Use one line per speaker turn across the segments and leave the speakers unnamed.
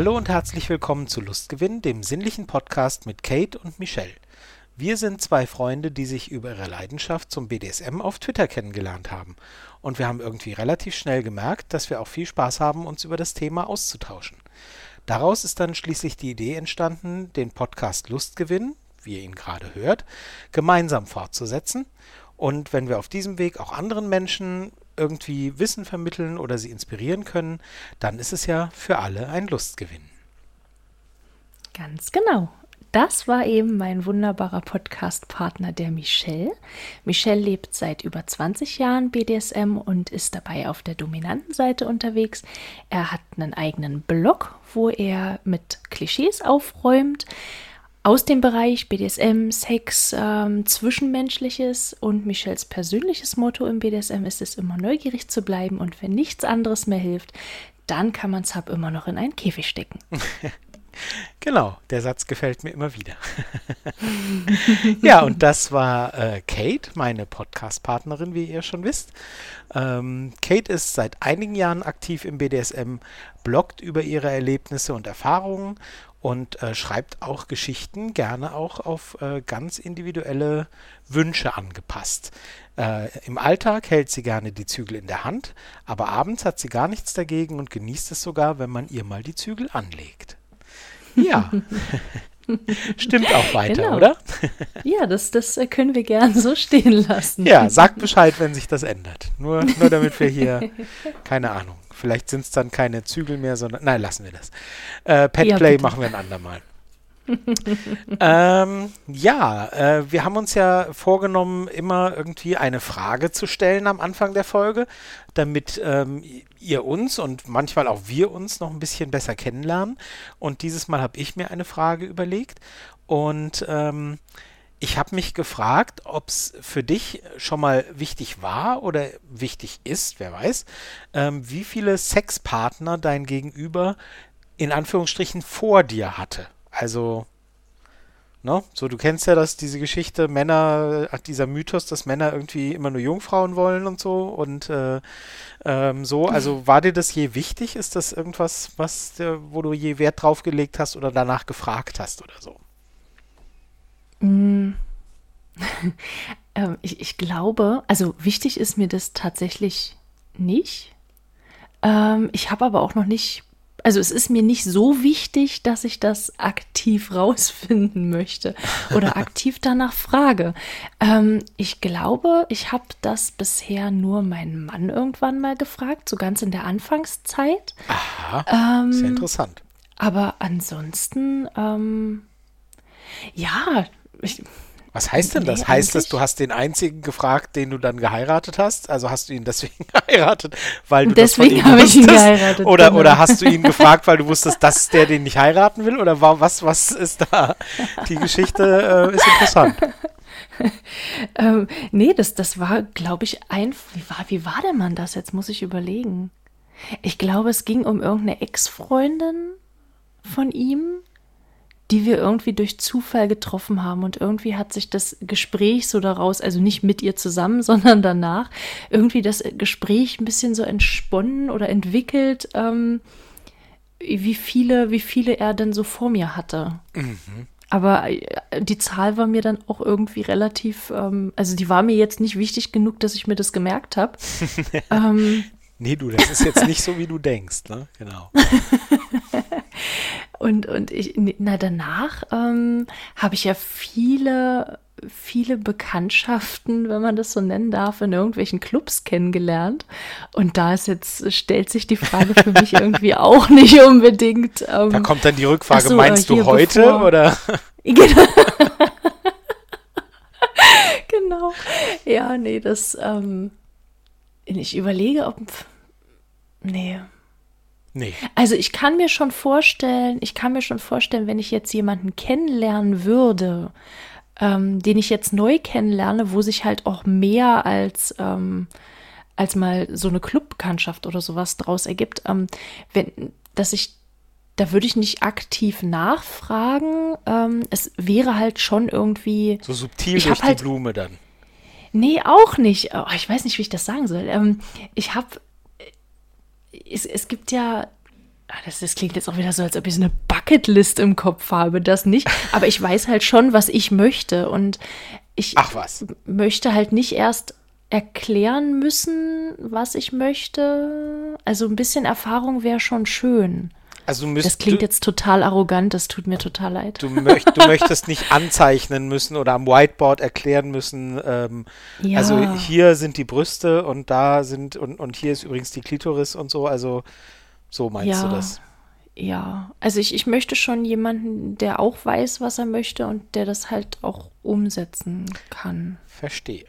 Hallo und herzlich willkommen zu Lustgewinn, dem sinnlichen Podcast mit Kate und Michelle. Wir sind zwei Freunde, die sich über ihre Leidenschaft zum BDSM auf Twitter kennengelernt haben. Und wir haben irgendwie relativ schnell gemerkt, dass wir auch viel Spaß haben, uns über das Thema auszutauschen. Daraus ist dann schließlich die Idee entstanden, den Podcast Lustgewinn, wie ihr ihn gerade hört, gemeinsam fortzusetzen. Und wenn wir auf diesem Weg auch anderen Menschen irgendwie Wissen vermitteln oder sie inspirieren können, dann ist es ja für alle ein Lustgewinn.
Ganz genau. Das war eben mein wunderbarer Podcast-Partner, der Michelle. Michelle lebt seit über 20 Jahren BDSM und ist dabei auf der dominanten Seite unterwegs. Er hat einen eigenen Blog, wo er mit Klischees aufräumt aus dem Bereich BDSM, Sex, ähm, Zwischenmenschliches und Michelles persönliches Motto im BDSM ist es immer neugierig zu bleiben und wenn nichts anderes mehr hilft, dann kann man Sub immer noch in einen Käfig stecken.
Genau, der Satz gefällt mir immer wieder. ja, und das war äh, Kate, meine Podcast-Partnerin, wie ihr schon wisst. Ähm, Kate ist seit einigen Jahren aktiv im BDSM, bloggt über ihre Erlebnisse und Erfahrungen und äh, schreibt auch Geschichten gerne auch auf äh, ganz individuelle Wünsche angepasst. Äh, Im Alltag hält sie gerne die Zügel in der Hand, aber abends hat sie gar nichts dagegen und genießt es sogar, wenn man ihr mal die Zügel anlegt. Ja. Stimmt auch weiter, genau. oder?
ja, das, das können wir gern so stehen lassen.
Ja, sagt Bescheid, wenn sich das ändert. Nur, nur damit wir hier, keine Ahnung, vielleicht sind es dann keine Zügel mehr, sondern, nein, lassen wir das. Äh, Petplay ja, machen wir ein andermal. ähm, ja, äh, wir haben uns ja vorgenommen, immer irgendwie eine Frage zu stellen am Anfang der Folge, damit ähm, ihr uns und manchmal auch wir uns noch ein bisschen besser kennenlernen. Und dieses Mal habe ich mir eine Frage überlegt und ähm, ich habe mich gefragt, ob es für dich schon mal wichtig war oder wichtig ist, wer weiß, ähm, wie viele Sexpartner dein Gegenüber in Anführungsstrichen vor dir hatte. Also, ne? So, du kennst ja das, diese Geschichte, Männer, dieser Mythos, dass Männer irgendwie immer nur Jungfrauen wollen und so und äh, ähm, so. Also, war dir das je wichtig? Ist das irgendwas, was, äh, wo du je Wert drauf gelegt hast oder danach gefragt hast oder so?
Mm. ähm, ich, ich glaube, also wichtig ist mir das tatsächlich nicht. Ähm, ich habe aber auch noch nicht also es ist mir nicht so wichtig, dass ich das aktiv rausfinden möchte oder aktiv danach frage. Ähm, ich glaube, ich habe das bisher nur meinen Mann irgendwann mal gefragt, so ganz in der Anfangszeit.
Aha, ähm, sehr interessant.
Aber ansonsten, ähm, ja, ich,
was heißt denn das? Nee, heißt das, du hast den einzigen gefragt, den du dann geheiratet hast? Also hast du ihn deswegen geheiratet, weil du
deswegen
das von
ihm wusstest? Ich ihn geheiratet,
oder, genau. oder hast du ihn gefragt, weil du wusstest, dass der den nicht heiraten will? Oder war, was, was ist da? Die Geschichte äh, ist interessant.
ähm, nee, das, das war, glaube ich, ein. Wie war, wie war der Mann das? Jetzt muss ich überlegen. Ich glaube, es ging um irgendeine Ex-Freundin von ihm die wir irgendwie durch Zufall getroffen haben. Und irgendwie hat sich das Gespräch so daraus, also nicht mit ihr zusammen, sondern danach, irgendwie das Gespräch ein bisschen so entsponnen oder entwickelt, ähm, wie viele, wie viele er denn so vor mir hatte. Mhm. Aber äh, die Zahl war mir dann auch irgendwie relativ, ähm, also die war mir jetzt nicht wichtig genug, dass ich mir das gemerkt habe.
ähm, nee, du, das ist jetzt nicht so, wie du denkst, ne? Genau.
Und, und ich, na, danach ähm, habe ich ja viele, viele Bekanntschaften, wenn man das so nennen darf, in irgendwelchen Clubs kennengelernt. Und da ist jetzt, stellt sich die Frage für mich irgendwie auch nicht unbedingt.
Ähm, da kommt dann die Rückfrage, so, meinst du heute bevor, oder?
Genau. genau. Ja, nee, das, ähm, ich überlege, ob, nee,
Nee.
Also ich kann mir schon vorstellen, ich kann mir schon vorstellen, wenn ich jetzt jemanden kennenlernen würde, ähm, den ich jetzt neu kennenlerne, wo sich halt auch mehr als, ähm, als mal so eine Clubbekanntschaft oder sowas draus ergibt, ähm, wenn, dass ich, da würde ich nicht aktiv nachfragen. Ähm, es wäre halt schon irgendwie.
So subtil durch die halt, Blume dann.
Nee, auch nicht. Oh, ich weiß nicht, wie ich das sagen soll. Ähm, ich habe es, es gibt ja Ah, das, das, klingt jetzt auch wieder so, als ob ich so eine Bucketlist im Kopf habe. Das nicht. Aber ich weiß halt schon, was ich möchte. Und ich möchte halt nicht erst erklären müssen, was ich möchte. Also ein bisschen Erfahrung wäre schon schön. Also das klingt jetzt total arrogant, das tut mir total leid.
Du, möcht, du möchtest nicht anzeichnen müssen oder am Whiteboard erklären müssen, ähm, ja. also hier sind die Brüste und da sind, und, und hier ist übrigens die Klitoris und so, also so meinst ja. du das?
Ja, also ich, ich möchte schon jemanden, der auch weiß, was er möchte und der das halt auch umsetzen kann.
Verstehe.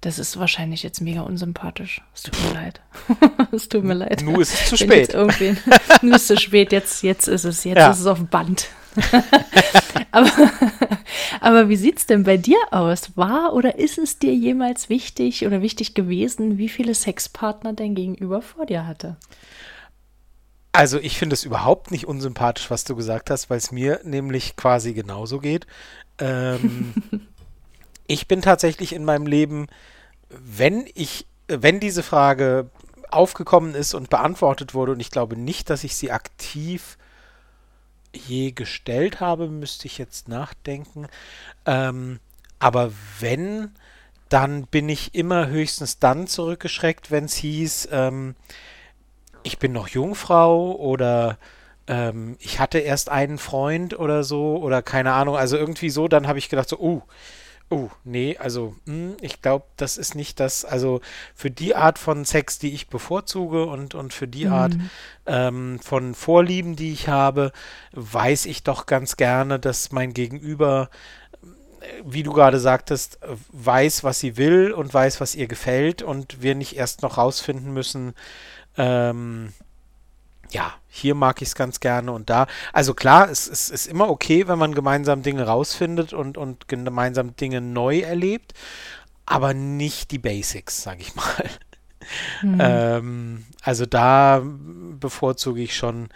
Das ist wahrscheinlich jetzt mega unsympathisch. Es tut mir leid. es tut mir leid.
Nu ist es zu spät.
nu ist es zu spät, jetzt, jetzt ist es, jetzt ja. ist es auf dem Band. aber, aber wie sieht es denn bei dir aus? War oder ist es dir jemals wichtig oder wichtig gewesen, wie viele Sexpartner dein Gegenüber vor dir hatte?
Also ich finde es überhaupt nicht unsympathisch, was du gesagt hast, weil es mir nämlich quasi genauso geht. Ähm, ich bin tatsächlich in meinem Leben, wenn ich, wenn diese Frage aufgekommen ist und beantwortet wurde, und ich glaube nicht, dass ich sie aktiv je gestellt habe, müsste ich jetzt nachdenken. Ähm, aber wenn, dann bin ich immer höchstens dann zurückgeschreckt, wenn es hieß, ähm, ich bin noch Jungfrau oder ähm, ich hatte erst einen Freund oder so oder keine Ahnung, also irgendwie so, dann habe ich gedacht so, uh, Oh, nee, also mh, hm, ich glaube, das ist nicht das, also für die Art von Sex, die ich bevorzuge und, und für die mhm. Art ähm, von Vorlieben, die ich habe, weiß ich doch ganz gerne, dass mein Gegenüber, äh, wie du gerade sagtest, weiß, was sie will und weiß, was ihr gefällt und wir nicht erst noch rausfinden müssen, ähm, ja, hier mag ich es ganz gerne und da. Also klar, es, es, ist immer okay, wenn man gemeinsam Dinge rausfindet und, und gemeinsam Dinge neu erlebt, aber nicht die Basics, sag ich mal. Mhm. Ähm, also da bevorzuge ich schon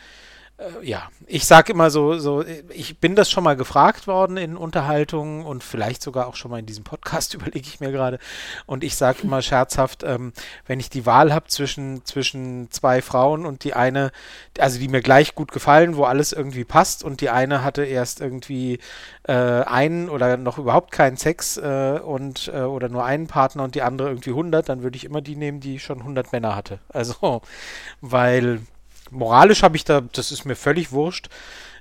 äh, ja, ich sage immer so, so, ich bin das schon mal gefragt worden in Unterhaltungen und vielleicht sogar auch schon mal in diesem Podcast, überlege ich mir gerade. Und ich sage immer scherzhaft, ähm, wenn ich die Wahl habe zwischen, zwischen zwei Frauen und die eine, also die mir gleich gut gefallen, wo alles irgendwie passt und die eine hatte erst irgendwie äh, einen oder noch überhaupt keinen Sex äh, und äh, oder nur einen Partner und die andere irgendwie 100, dann würde ich immer die nehmen, die schon 100 Männer hatte. Also, weil moralisch habe ich da, das ist mir völlig wurscht.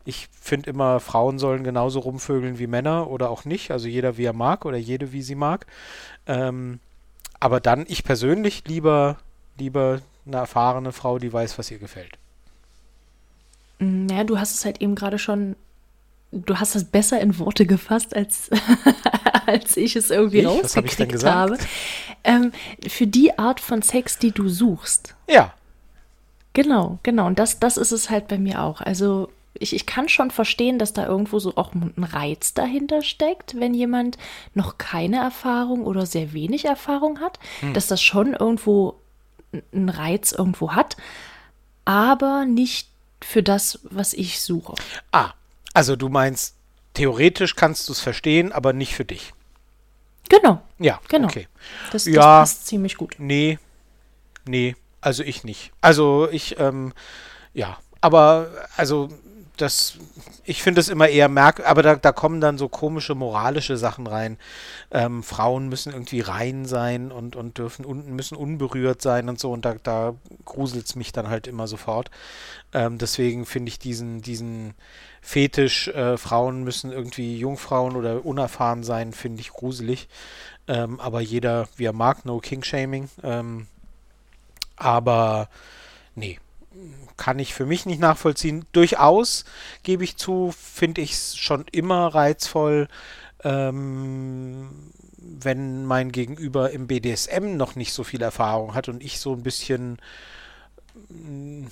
Ich finde immer, Frauen sollen genauso rumvögeln wie Männer oder auch nicht. Also jeder wie er mag oder jede wie sie mag. Ähm, aber dann, ich persönlich, lieber, lieber eine erfahrene Frau, die weiß, was ihr gefällt.
Naja, mm, du hast es halt eben gerade schon, du hast es besser in Worte gefasst, als, als ich es irgendwie ich? rausgekriegt habe. Ähm, für die Art von Sex, die du suchst.
Ja.
Genau, genau. Und das, das ist es halt bei mir auch. Also ich, ich kann schon verstehen, dass da irgendwo so auch ein Reiz dahinter steckt, wenn jemand noch keine Erfahrung oder sehr wenig Erfahrung hat, hm. dass das schon irgendwo einen Reiz irgendwo hat, aber nicht für das, was ich suche.
Ah, also du meinst, theoretisch kannst du es verstehen, aber nicht für dich.
Genau.
Ja,
genau.
Okay.
Das, das ja, passt ziemlich gut.
Nee, nee, also ich nicht. Also ich, ähm, ja, aber also das, ich finde es immer eher merk, aber da, da kommen dann so komische moralische Sachen rein. Ähm, Frauen müssen irgendwie rein sein und, und dürfen unten müssen unberührt sein und so und da, da gruselt es mich dann halt immer sofort. Ähm, deswegen finde ich diesen, diesen Fetisch, äh, Frauen müssen irgendwie Jungfrauen oder unerfahren sein, finde ich gruselig. Ähm, aber jeder, wie er mag, no King-Shaming. Ähm, aber nee, kann ich für mich nicht nachvollziehen. Durchaus, gebe ich zu, finde ich es schon immer reizvoll, ähm, wenn mein Gegenüber im BDSM noch nicht so viel Erfahrung hat und ich so ein bisschen ein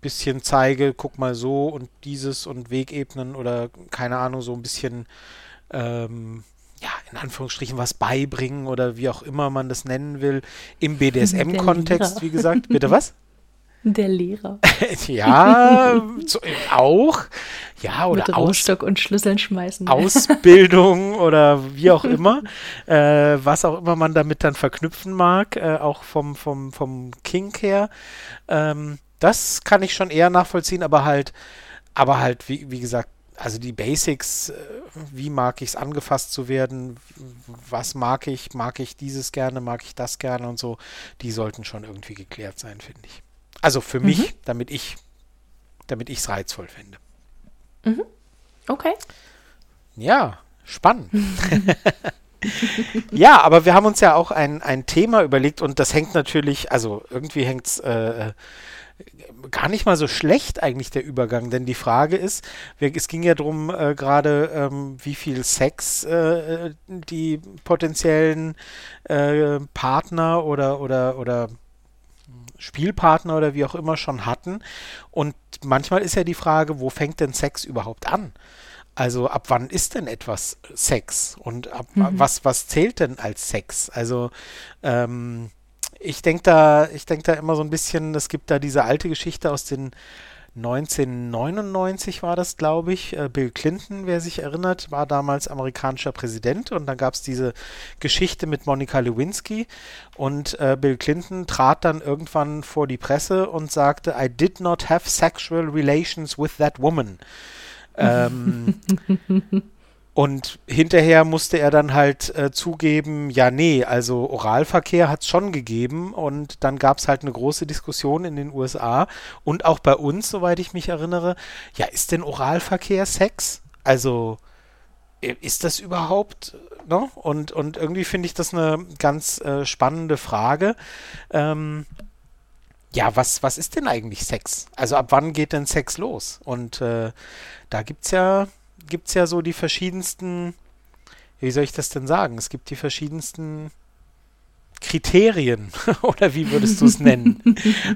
bisschen zeige, guck mal so und dieses und Wegebenen oder keine Ahnung, so ein bisschen ähm, ja, in Anführungsstrichen was beibringen oder wie auch immer man das nennen will, im BDSM-Kontext, wie gesagt. Bitte was?
Der Lehrer.
ja, so, auch. Ja, oder
Mit Rostock und Schlüsseln schmeißen.
Ausbildung oder wie auch immer. Äh, was auch immer man damit dann verknüpfen mag, äh, auch vom, vom, vom Kink her. Ähm, Das kann ich schon eher nachvollziehen, aber halt, aber halt, wie, wie gesagt, also die Basics, äh, wie mag ich es angefasst zu werden, was mag ich, mag ich dieses gerne, mag ich das gerne und so, die sollten schon irgendwie geklärt sein, finde ich. Also für mhm. mich, damit ich, damit ich es reizvoll finde.
Mhm. Okay.
Ja, spannend. ja, aber wir haben uns ja auch ein, ein Thema überlegt und das hängt natürlich, also irgendwie hängt es äh, gar nicht mal so schlecht eigentlich der Übergang, denn die Frage ist, es ging ja darum äh, gerade, ähm, wie viel Sex äh, die potenziellen äh, Partner oder oder oder Spielpartner oder wie auch immer schon hatten. Und manchmal ist ja die Frage, wo fängt denn Sex überhaupt an? Also ab wann ist denn etwas Sex und ab, mhm. was was zählt denn als Sex? Also ähm, ich denke da, ich denke da immer so ein bisschen, es gibt da diese alte Geschichte aus den 1999 war das, glaube ich. Äh, Bill Clinton, wer sich erinnert, war damals amerikanischer Präsident und dann gab es diese Geschichte mit Monika Lewinsky und äh, Bill Clinton trat dann irgendwann vor die Presse und sagte, I did not have sexual relations with that woman. ähm, Und hinterher musste er dann halt äh, zugeben, ja, nee, also Oralverkehr hat es schon gegeben und dann gab es halt eine große Diskussion in den USA und auch bei uns, soweit ich mich erinnere, ja, ist denn Oralverkehr Sex? Also ist das überhaupt, ne? Und, und irgendwie finde ich das eine ganz äh, spannende Frage. Ähm, ja, was, was ist denn eigentlich Sex? Also ab wann geht denn Sex los? Und äh, da gibt es ja gibt es ja so die verschiedensten, wie soll ich das denn sagen? Es gibt die verschiedensten Kriterien, oder wie würdest du es nennen?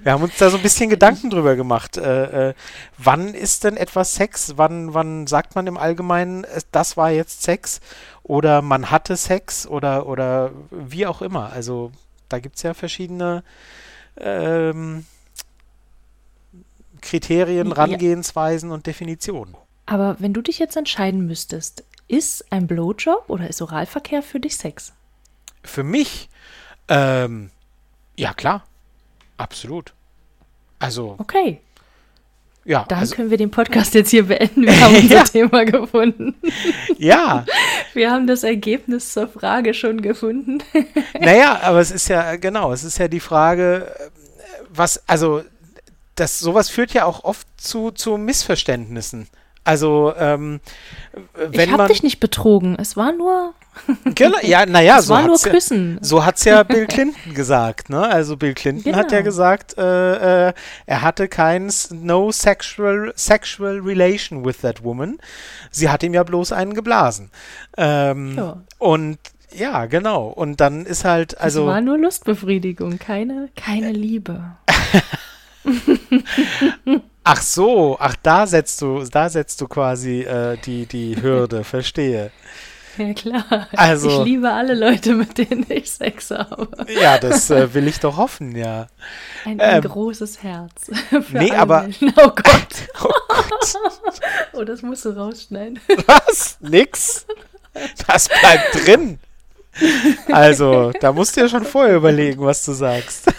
Wir haben uns da so ein bisschen Gedanken drüber gemacht. Äh, äh, wann ist denn etwas Sex? Wann, wann sagt man im Allgemeinen, das war jetzt Sex? Oder man hatte Sex? Oder, oder wie auch immer. Also da gibt es ja verschiedene ähm, Kriterien, Rangehensweisen und Definitionen.
Aber wenn du dich jetzt entscheiden müsstest, ist ein Blowjob oder ist Oralverkehr für dich Sex?
Für mich? Ähm, ja, klar. Absolut. Also.
Okay.
Ja.
Dann also, können wir den Podcast jetzt hier beenden. Wir haben unser ja. Thema gefunden.
Ja.
Wir haben das Ergebnis zur Frage schon gefunden.
Naja, aber es ist ja, genau, es ist ja die Frage, was, also, das, sowas führt ja auch oft zu, zu Missverständnissen. Also, ähm, wenn
ich habe dich nicht betrogen. Es war nur.
Genau, ja, naja,
so war nur Küssen.
Ja, so hat es ja Bill Clinton gesagt. Ne? Also Bill Clinton genau. hat ja genau. gesagt, äh, äh, er hatte kein no sexual sexual relation with that woman. Sie hat ihm ja bloß einen geblasen. Ähm, ja. Und ja, genau. Und dann ist halt also. Es
war nur Lustbefriedigung, keine keine Liebe.
Ach so, ach da setzt du, da setzt du quasi äh, die, die Hürde, verstehe.
Ja klar. Also, ich liebe alle Leute, mit denen ich Sex habe.
Ja, das äh, will ich doch hoffen, ja.
Ein, ein ähm, großes Herz.
nee, aber.
Menschen. Oh Gott. oh Gott. oh, das musst du rausschneiden.
Was? Nix? Das bleibt drin. Also, da musst du ja schon vorher überlegen, was du sagst.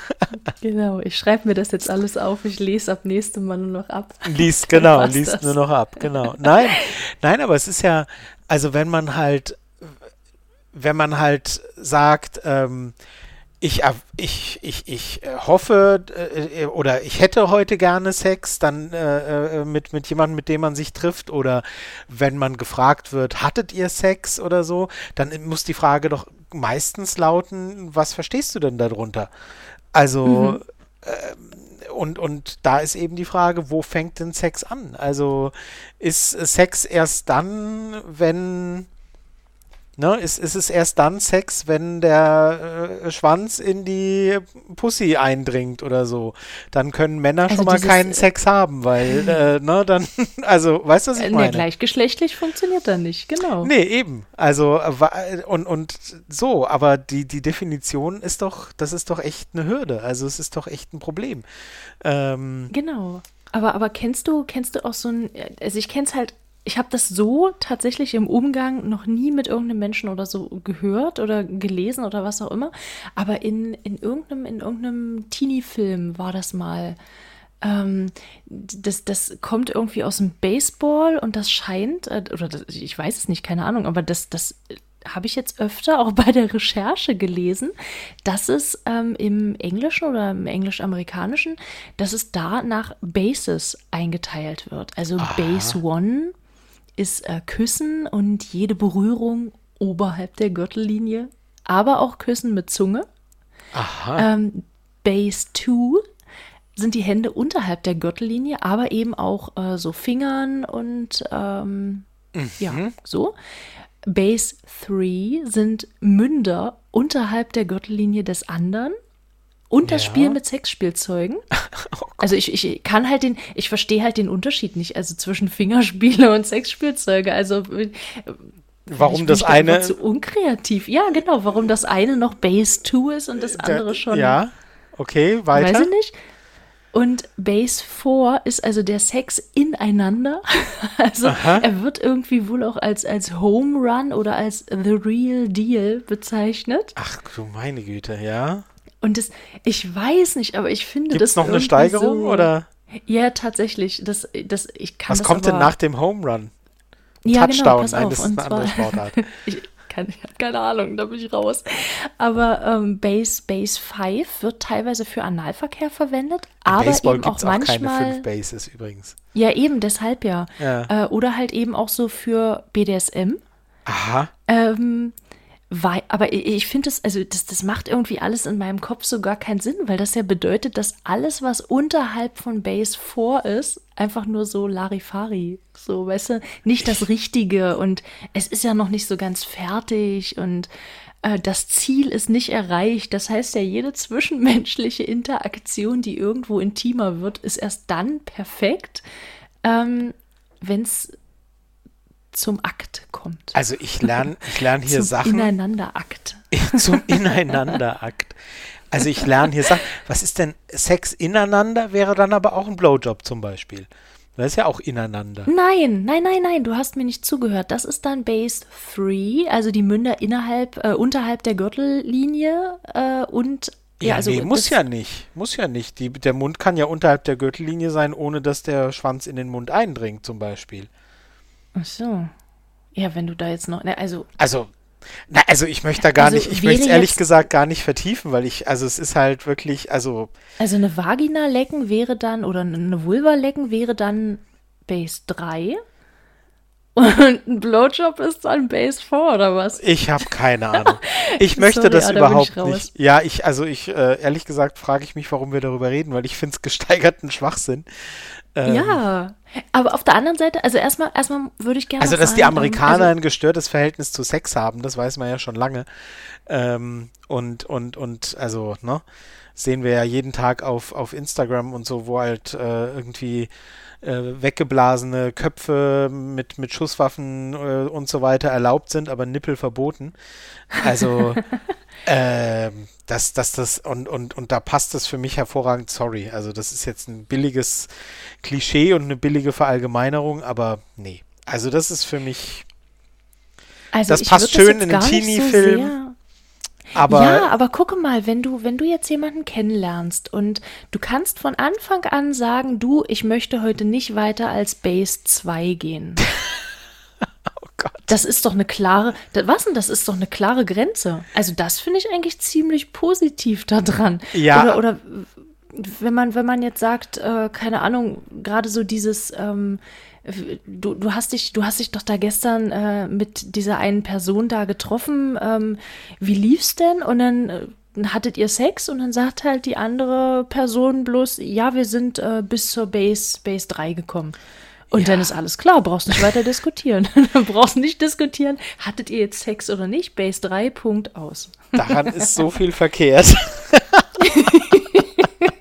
Genau, ich schreibe mir das jetzt alles auf, ich lese ab nächstem Mal nur noch ab.
Liest, genau, liest das. nur noch ab, genau. Nein, nein, aber es ist ja, also wenn man halt, wenn man halt sagt, ähm, ich, ich, ich, ich hoffe äh, oder ich hätte heute gerne Sex, dann äh, äh, mit, mit jemandem, mit dem man sich trifft oder wenn man gefragt wird, hattet ihr Sex oder so, dann muss die Frage doch meistens lauten, was verstehst du denn darunter? Also, mhm. äh, und, und da ist eben die Frage, wo fängt denn Sex an? Also, ist Sex erst dann, wenn Ne, ist, ist es erst dann Sex, wenn der äh, Schwanz in die Pussy eindringt oder so. Dann können Männer also schon mal keinen Sex haben, weil, äh, ne, dann, also, weißt du, was ich äh, meine? Nee,
gleichgeschlechtlich funktioniert dann nicht, genau.
Nee, eben. Also, und, und so, aber die, die Definition ist doch, das ist doch echt eine Hürde. Also, es ist doch echt ein Problem. Ähm,
genau. Aber, aber kennst du, kennst du auch so ein, also ich kenn's halt ich habe das so tatsächlich im Umgang noch nie mit irgendeinem Menschen oder so gehört oder gelesen oder was auch immer. Aber in, in irgendeinem, in irgendeinem Teenie-Film war das mal. ähm, das, das kommt irgendwie aus dem Baseball und das scheint, äh, oder das, ich weiß es nicht, keine Ahnung, aber das, das habe ich jetzt öfter auch bei der Recherche gelesen, dass es ähm, im Englischen oder im Englisch-Amerikanischen, dass es da nach Bases eingeteilt wird. Also Aha. Base One ist äh, Küssen und jede Berührung oberhalb der Gürtellinie, aber auch Küssen mit Zunge.
Aha.
Ähm, Base 2 sind die Hände unterhalb der Gürtellinie, aber eben auch äh, so Fingern und ähm, mhm. ja, so. Base 3 sind Münder unterhalb der Gürtellinie des anderen und das ja. Spiel mit Sexspielzeugen. Oh also ich, ich kann halt den, ich verstehe halt den Unterschied nicht, also zwischen Fingerspiele und Sexspielzeuge. Also äh,
warum das eine
zu unkreativ. Ja, genau, warum das eine noch Base 2 ist und das andere schon.
Ja, okay, weiter.
Weiß ich nicht. Und Base 4 ist also der Sex ineinander. Also Aha. er wird irgendwie wohl auch als, als Home Run oder als The Real Deal bezeichnet.
Ach du meine Güte, ja.
Und das, ich weiß nicht, aber ich finde
Gibt's
das.
noch eine Steigerung
so,
oder?
Ja, tatsächlich. Das, das, ich kann
Was kommt
aber,
denn nach dem Home Run?
Ja, genau,
Touchdown.
genau,
Nein, das ist eine andere Sportart.
ich, keine, keine Ahnung, da bin ich raus. Aber ähm, Base, Base 5 wird teilweise für Analverkehr verwendet, Im aber Baseball eben auch manchmal.
Auch keine fünf Bases übrigens.
Ja, eben, deshalb ja.
ja.
Äh, oder halt eben auch so für BDSM.
Aha.
Ähm, weil, aber ich finde das, also das, das macht irgendwie alles in meinem Kopf so gar keinen Sinn, weil das ja bedeutet, dass alles, was unterhalb von Base 4 ist, einfach nur so Larifari, so, weißt du, nicht das Richtige und es ist ja noch nicht so ganz fertig und äh, das Ziel ist nicht erreicht. Das heißt ja, jede zwischenmenschliche Interaktion, die irgendwo intimer wird, ist erst dann perfekt, ähm, wenn es zum Akt kommt.
Also ich lerne ich lern hier
zum
Sachen.
Ineinanderakt.
zum Ineinanderakt. Also ich lerne hier Sachen. Was ist denn Sex ineinander? Wäre dann aber auch ein Blowjob zum Beispiel. Das ist ja auch ineinander.
Nein, nein, nein, nein, du hast mir nicht zugehört. Das ist dann Base 3, also die Münder innerhalb, äh, unterhalb der Gürtellinie äh, und
ja,
ja, also
nee, muss ja nicht. Muss ja nicht. Die, der Mund kann ja unterhalb der Gürtellinie sein, ohne dass der Schwanz in den Mund eindringt, zum Beispiel.
Ach so. Ja, wenn du da jetzt noch, ne, also.
Also, na, also ich möchte da gar also nicht, ich möchte es ehrlich gesagt gar nicht vertiefen, weil ich, also es ist halt wirklich, also.
Also eine Vagina lecken wäre dann, oder eine Vulva lecken wäre dann Base 3. Und ein Blowjob ist dann Base 4 oder was?
Ich habe keine Ahnung. Ich möchte Sorry, das überhaupt nicht. Ja, ich, also ich, äh, ehrlich gesagt, frage ich mich, warum wir darüber reden, weil ich finde es gesteigerten Schwachsinn.
Ähm, ja, aber auf der anderen Seite, also erstmal, erstmal würde ich gerne.
Also, dass sagen, die Amerikaner also, ein gestörtes Verhältnis zu Sex haben, das weiß man ja schon lange. Ähm, und, und, und, also, ne, sehen wir ja jeden Tag auf, auf Instagram und so, wo halt äh, irgendwie weggeblasene Köpfe mit, mit Schusswaffen äh, und so weiter erlaubt sind, aber Nippel verboten. Also, ähm, dass das, das, und, und, und da passt das für mich hervorragend, sorry. Also, das ist jetzt ein billiges Klischee und eine billige Verallgemeinerung, aber nee. Also, das ist für mich. Also das passt schön in den Teenie-Film. So aber
ja, aber gucke mal, wenn du, wenn du jetzt jemanden kennenlernst und du kannst von Anfang an sagen, du, ich möchte heute nicht weiter als Base 2 gehen.
oh Gott.
Das ist doch eine klare, was denn, das ist doch eine klare Grenze. Also das finde ich eigentlich ziemlich positiv daran.
Ja.
Oder, oder wenn man, wenn man jetzt sagt, äh, keine Ahnung, gerade so dieses, ähm, du, du hast dich, du hast dich doch da gestern äh, mit dieser einen Person da getroffen. Ähm, wie lief's denn? Und dann äh, hattet ihr Sex und dann sagt halt die andere Person bloß, ja, wir sind äh, bis zur Base, Base 3 gekommen. Und ja. dann ist alles klar, brauchst nicht weiter diskutieren. brauchst nicht diskutieren, hattet ihr jetzt Sex oder nicht? Base 3, Punkt aus.
Daran ist so viel verkehrt.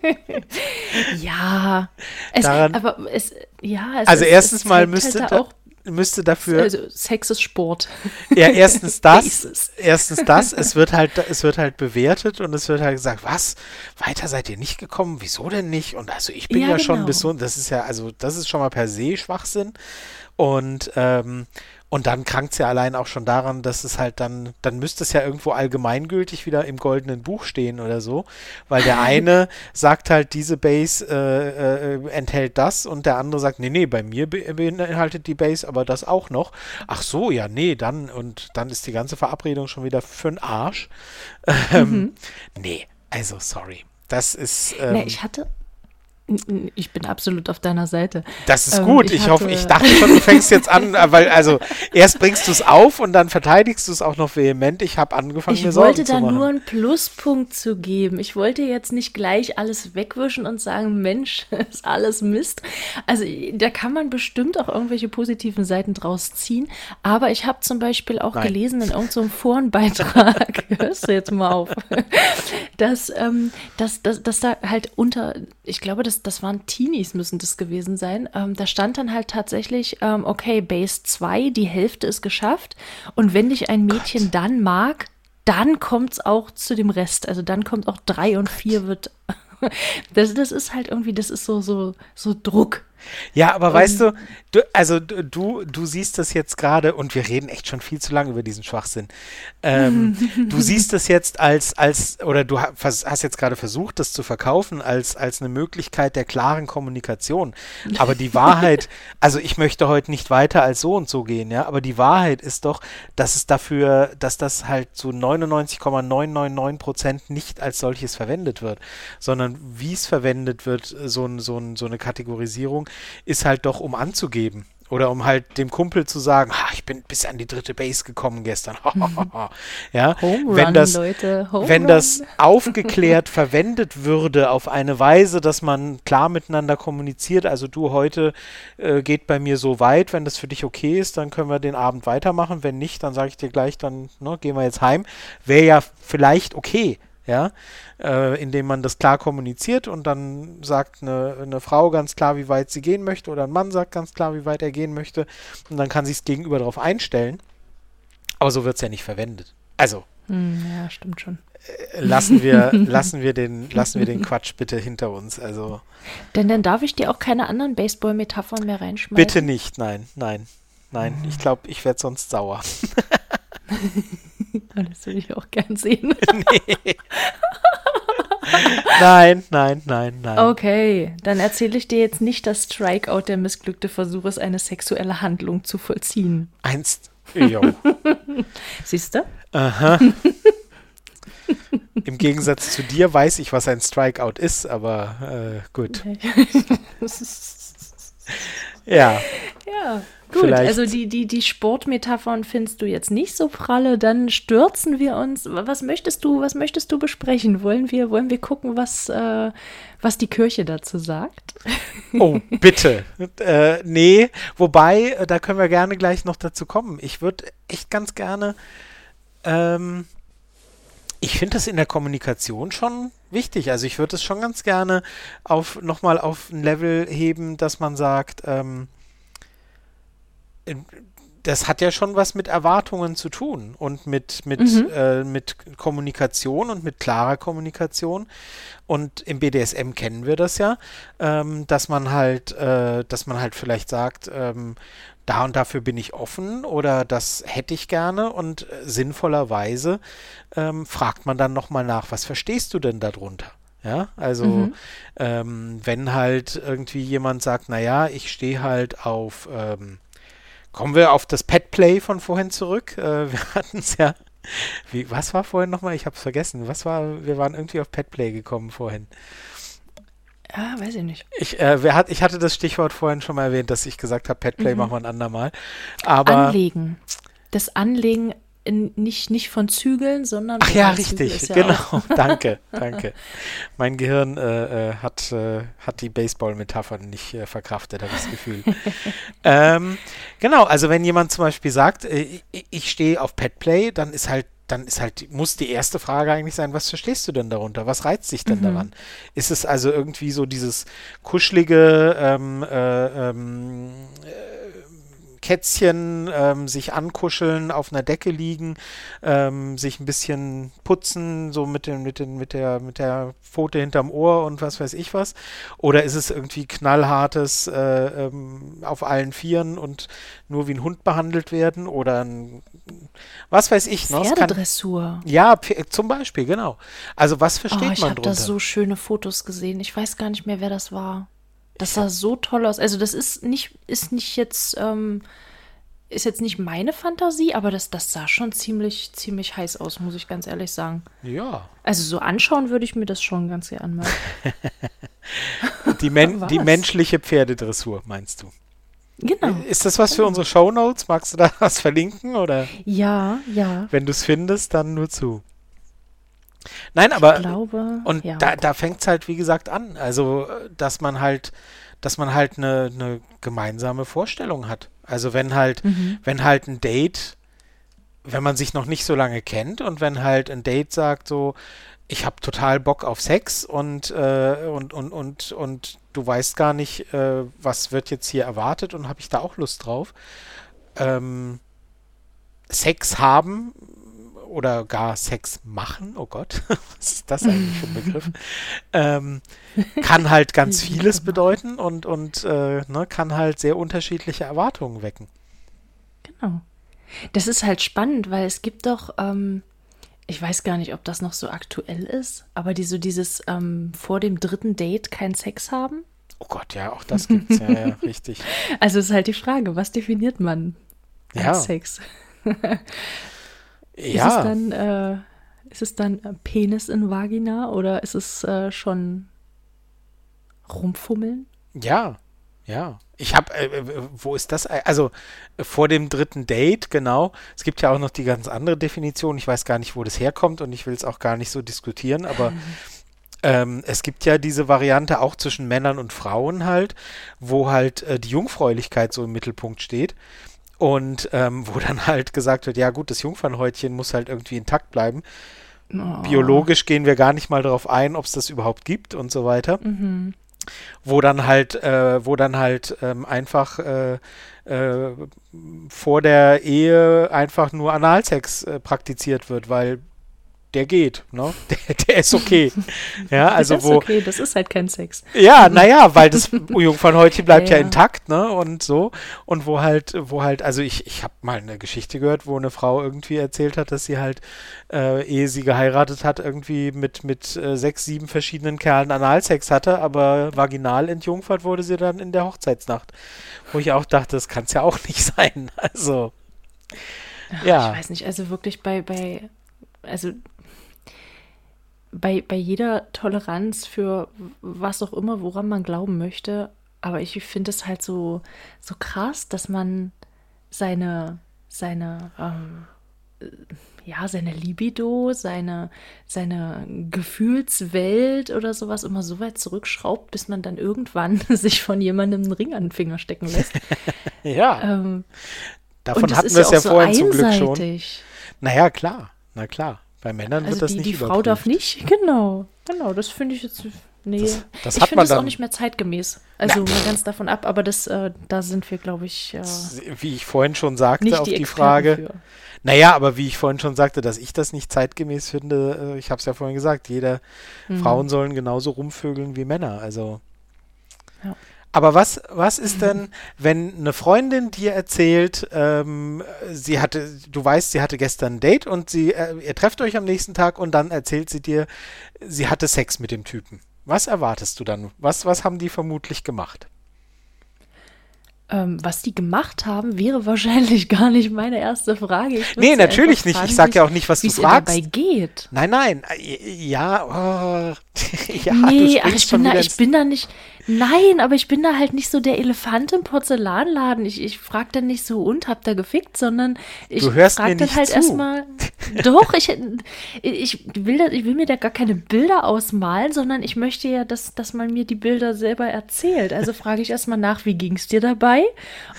ja, es, Daran, aber es, ja, es
Also erstens mal müsste halt da auch müsste dafür.
Also Sex ist Sport.
Ja, erstens das. erstens das. Es wird halt, es wird halt bewertet und es wird halt gesagt, was? Weiter seid ihr nicht gekommen? Wieso denn nicht? Und also ich bin ja, ja schon genau. bis so, das ist ja, also das ist schon mal per se Schwachsinn. Und ähm, Und dann krankt es ja allein auch schon daran, dass es halt dann, dann müsste es ja irgendwo allgemeingültig wieder im goldenen Buch stehen oder so, weil der eine sagt halt, diese Base äh, äh, enthält das und der andere sagt, nee, nee, bei mir be beinhaltet die Base aber das auch noch. Ach so, ja, nee, dann und dann ist die ganze Verabredung schon wieder für den Arsch. Ähm, mhm. Nee, also sorry. Das ist.
Ähm, nee, ich hatte, ich bin absolut auf deiner Seite.
Das ist ähm, gut. Ich, ich hoffe, ich dachte schon, du fängst jetzt an, weil also erst bringst du es auf und dann verteidigst du es auch noch vehement. Ich habe angefangen,
ich
mir Sorgen zu
machen. Ich wollte da nur einen Pluspunkt zu geben. Ich wollte jetzt nicht gleich alles wegwischen und sagen, Mensch, ist alles Mist. Also da kann man bestimmt auch irgendwelche positiven Seiten draus ziehen. Aber ich habe zum Beispiel auch Nein. gelesen in irgendeinem so Forenbeitrag, hörst du jetzt mal auf, dass, ähm, dass, dass, dass da halt unter, ich glaube, das das, das waren Teenies, müssen das gewesen sein. Ähm, da stand dann halt tatsächlich, ähm, okay, Base 2, die Hälfte ist geschafft. Und wenn dich ein Mädchen Gott. dann mag, dann kommt es auch zu dem Rest. Also dann kommt auch 3 und 4 wird. das, das ist halt irgendwie, das ist so, so, so Druck.
Ja, aber um, weißt du, du, also du, du siehst das jetzt gerade und wir reden echt schon viel zu lange über diesen Schwachsinn. Ähm, du siehst das jetzt als, als, oder du hast jetzt gerade versucht, das zu verkaufen als, als eine Möglichkeit der klaren Kommunikation. Aber die Wahrheit, also ich möchte heute nicht weiter als so und so gehen, ja, aber die Wahrheit ist doch, dass es dafür, dass das halt zu 99,999 Prozent nicht als solches verwendet wird, sondern wie es verwendet wird, so, so, so eine Kategorisierung, ist halt doch, um anzugeben. Oder um halt dem Kumpel zu sagen, ich bin bis an die dritte Base gekommen gestern. ja,
Home
wenn
Run,
das,
Leute. Home
wenn
Run.
das aufgeklärt verwendet würde auf eine Weise, dass man klar miteinander kommuniziert, also du heute äh, geht bei mir so weit, wenn das für dich okay ist, dann können wir den Abend weitermachen. Wenn nicht, dann sage ich dir gleich, dann ne, gehen wir jetzt heim. Wäre ja vielleicht okay ja, äh, indem man das klar kommuniziert und dann sagt eine, eine Frau ganz klar, wie weit sie gehen möchte oder ein Mann sagt ganz klar, wie weit er gehen möchte und dann kann sich das Gegenüber darauf einstellen. Aber so wird es ja nicht verwendet. Also.
Hm, ja, stimmt schon.
Äh, lassen wir, lassen, wir den, lassen wir den Quatsch bitte hinter uns. Also.
Denn dann darf ich dir auch keine anderen Baseball-Metaphern mehr reinschmeißen.
Bitte nicht, nein, nein, nein. Ich glaube, ich werde sonst sauer.
das würde ich auch gern sehen.
nee. nein, nein, nein, nein.
Okay, dann erzähle ich dir jetzt nicht, dass Strikeout der missglückte Versuch ist, eine sexuelle Handlung zu vollziehen.
Eins. Jo.
Siehst du?
Aha. Im Gegensatz zu dir weiß ich, was ein Strikeout ist, aber äh, gut. ja.
Ja. Gut, Vielleicht. also die, die, die Sportmetaphern findest du jetzt nicht so pralle, dann stürzen wir uns. Was möchtest du, was möchtest du besprechen? Wollen wir, wollen wir gucken, was, äh, was die Kirche dazu sagt?
Oh, bitte. äh, nee, wobei, äh, da können wir gerne gleich noch dazu kommen. Ich würde echt ganz gerne. Ähm, ich finde das in der Kommunikation schon wichtig. Also ich würde es schon ganz gerne auf nochmal auf ein Level heben, dass man sagt, ähm, das hat ja schon was mit Erwartungen zu tun und mit, mit, mhm. äh, mit Kommunikation und mit klarer Kommunikation. Und im BDSM kennen wir das ja, ähm, dass man halt, äh, dass man halt vielleicht sagt, ähm, da und dafür bin ich offen oder das hätte ich gerne und äh, sinnvollerweise ähm, fragt man dann nochmal nach, was verstehst du denn darunter? Ja, also mhm. ähm, wenn halt irgendwie jemand sagt, naja, ich stehe halt auf ähm, Kommen wir auf das Petplay von vorhin zurück. Äh, wir hatten es ja. Wie, was war vorhin nochmal? Ich habe es vergessen. Was war? Wir waren irgendwie auf Petplay gekommen vorhin.
Ja, weiß ich nicht.
Ich, äh, wer hat, ich hatte das Stichwort vorhin schon mal erwähnt, dass ich gesagt habe, Petplay mhm. machen wir ein andermal. Aber
Anlegen. Das Anlegen in, nicht, nicht von Zügeln, sondern.
Ach ja, richtig, ja genau. danke, danke. Mein Gehirn äh, äh, hat, äh, hat die Baseball-Metaphern nicht äh, verkraftet, habe ich das Gefühl. ähm, genau, also wenn jemand zum Beispiel sagt, äh, ich, stehe auf Petplay, dann ist halt dann ist halt, muss die erste Frage eigentlich sein, was verstehst du denn darunter? Was reizt dich denn mhm. daran? Ist es also irgendwie so dieses kuschelige, ähm, äh, ähm, Kätzchen ähm, sich ankuscheln, auf einer Decke liegen, ähm, sich ein bisschen putzen, so mit, den, mit, den, mit, der, mit der Pfote hinterm Ohr und was weiß ich was? Oder ist es irgendwie knallhartes äh, ähm, auf allen Vieren und nur wie ein Hund behandelt werden? Oder ein, was weiß ich
noch? Pferdedressur.
Ja, zum Beispiel, genau. Also was versteht oh, man
drunter? Ich habe da so schöne Fotos gesehen. Ich weiß gar nicht mehr, wer das war. Das sah so toll aus. Also das ist nicht, ist nicht jetzt, ähm, ist jetzt nicht meine Fantasie, aber das, das sah schon ziemlich, ziemlich heiß aus, muss ich ganz ehrlich sagen.
Ja.
Also so anschauen würde ich mir das schon ganz gerne mal.
die, Men die menschliche Pferdedressur, meinst du?
Genau.
Ist das was für unsere Shownotes? Magst du da was verlinken? Oder?
Ja, ja.
Wenn du es findest, dann nur zu. Nein, aber
ich glaube,
und ja. da, da fängt es halt, wie gesagt, an. Also, dass man halt, dass man halt eine, eine gemeinsame Vorstellung hat. Also wenn halt, mhm. wenn halt ein Date, wenn man sich noch nicht so lange kennt und wenn halt ein Date sagt so, ich habe total Bock auf Sex und, äh, und, und, und, und du weißt gar nicht, äh, was wird jetzt hier erwartet und habe ich da auch Lust drauf. Ähm, Sex haben oder gar Sex machen, oh Gott, was ist das eigentlich für ein Begriff, ähm, kann halt ganz vieles bedeuten und, und äh, ne, kann halt sehr unterschiedliche Erwartungen wecken.
Genau. Das ist halt spannend, weil es gibt doch, ähm, ich weiß gar nicht, ob das noch so aktuell ist, aber die, so dieses ähm, vor dem dritten Date kein Sex haben.
Oh Gott, ja, auch das gibt's ja, ja richtig.
Also ist halt die Frage, was definiert man als
ja.
Sex?
Ja.
Ist es dann, äh, ist es dann Penis in Vagina oder ist es äh, schon rumfummeln?
Ja, ja. Ich habe, äh, äh wo ist das? Also vor dem dritten Date, genau. Es gibt ja auch noch die ganz andere Definition. Ich weiß gar nicht, wo das herkommt und ich will es auch gar nicht so diskutieren, aber ähm, es gibt ja diese Variante auch zwischen Männern und Frauen halt, wo halt äh, die Jungfräulichkeit so im Mittelpunkt steht. Und ähm, wo dann halt gesagt wird, ja gut, das Jungfernhäutchen muss halt irgendwie intakt bleiben. Oh. Biologisch gehen wir gar nicht mal darauf ein, ob es das überhaupt gibt und so weiter. Mhm. Wo dann halt, äh, wo dann halt ähm, einfach äh, äh, vor der Ehe einfach nur Analsex äh, praktiziert wird, weil der geht, ne? Der, der ist okay. ja, also
das ist
wo.
okay, das ist halt kein Sex.
Ja, naja, weil das Jungfernhäutchen bleibt ja, ja. ja, intakt, ne? Und so. Und wo halt, wo halt, also ich, ich habe mal eine Geschichte gehört, wo eine Frau irgendwie erzählt hat, dass sie halt, äh, ehe sie geheiratet hat, irgendwie mit, mit äh, sechs, sieben verschiedenen Kerlen Analsex hatte, aber vaginal entjungfert wurde sie dann in der Hochzeitsnacht. Wo ich auch dachte, das kann es ja auch nicht sein. Also.
Ach, ja. Ich weiß nicht, also wirklich bei, bei, also bei, bei jeder Toleranz für was auch immer, woran man glauben möchte. Aber ich finde es halt so, so krass, dass man seine, seine, ähm, ja, seine Libido, seine, seine Gefühlswelt oder sowas immer so weit zurückschraubt, bis man dann irgendwann sich von jemandem einen Ring an den Finger stecken lässt.
ja. Ähm, Davon hatten wir es ja, ja vorhin so zum Glück schon. Naja, klar, na klar. Bei Männern
also
wird das
die,
nicht
Die Frau darf nicht, genau. Genau, das finde ich jetzt. Nee, das, das ich finde das auch nicht mehr zeitgemäß. Also Na. mal ganz davon ab, aber das, äh, da sind wir, glaube ich. Äh,
wie ich vorhin schon sagte auf die, die Frage. Für. Naja, aber wie ich vorhin schon sagte, dass ich das nicht zeitgemäß finde, äh, ich habe es ja vorhin gesagt, jeder mhm. Frauen sollen genauso rumvögeln wie Männer. Also. Ja. Aber was, was ist denn, wenn eine Freundin dir erzählt, ähm, sie hatte, du weißt, sie hatte gestern ein Date und sie, äh, ihr trefft euch am nächsten Tag und dann erzählt sie dir, sie hatte Sex mit dem Typen. Was erwartest du dann? Was, was haben die vermutlich gemacht?
Ähm, was die gemacht haben, wäre wahrscheinlich gar nicht meine erste Frage.
Nee, natürlich nicht. Fragen, ich sage ja auch nicht, was du fragst.
Wie dabei geht.
Nein, nein. Ja, oh.
ja nee, ach, ich, bin da, ich bin da nicht. Nein, aber ich bin da halt nicht so der Elefant im Porzellanladen. Ich, ich frage dann nicht so und hab da gefickt, sondern ich frage dann halt erstmal. Doch, ich, ich, will da, ich will mir da gar keine Bilder ausmalen, sondern ich möchte ja, dass, dass man mir die Bilder selber erzählt. Also frage ich erstmal nach, wie ging es dir dabei?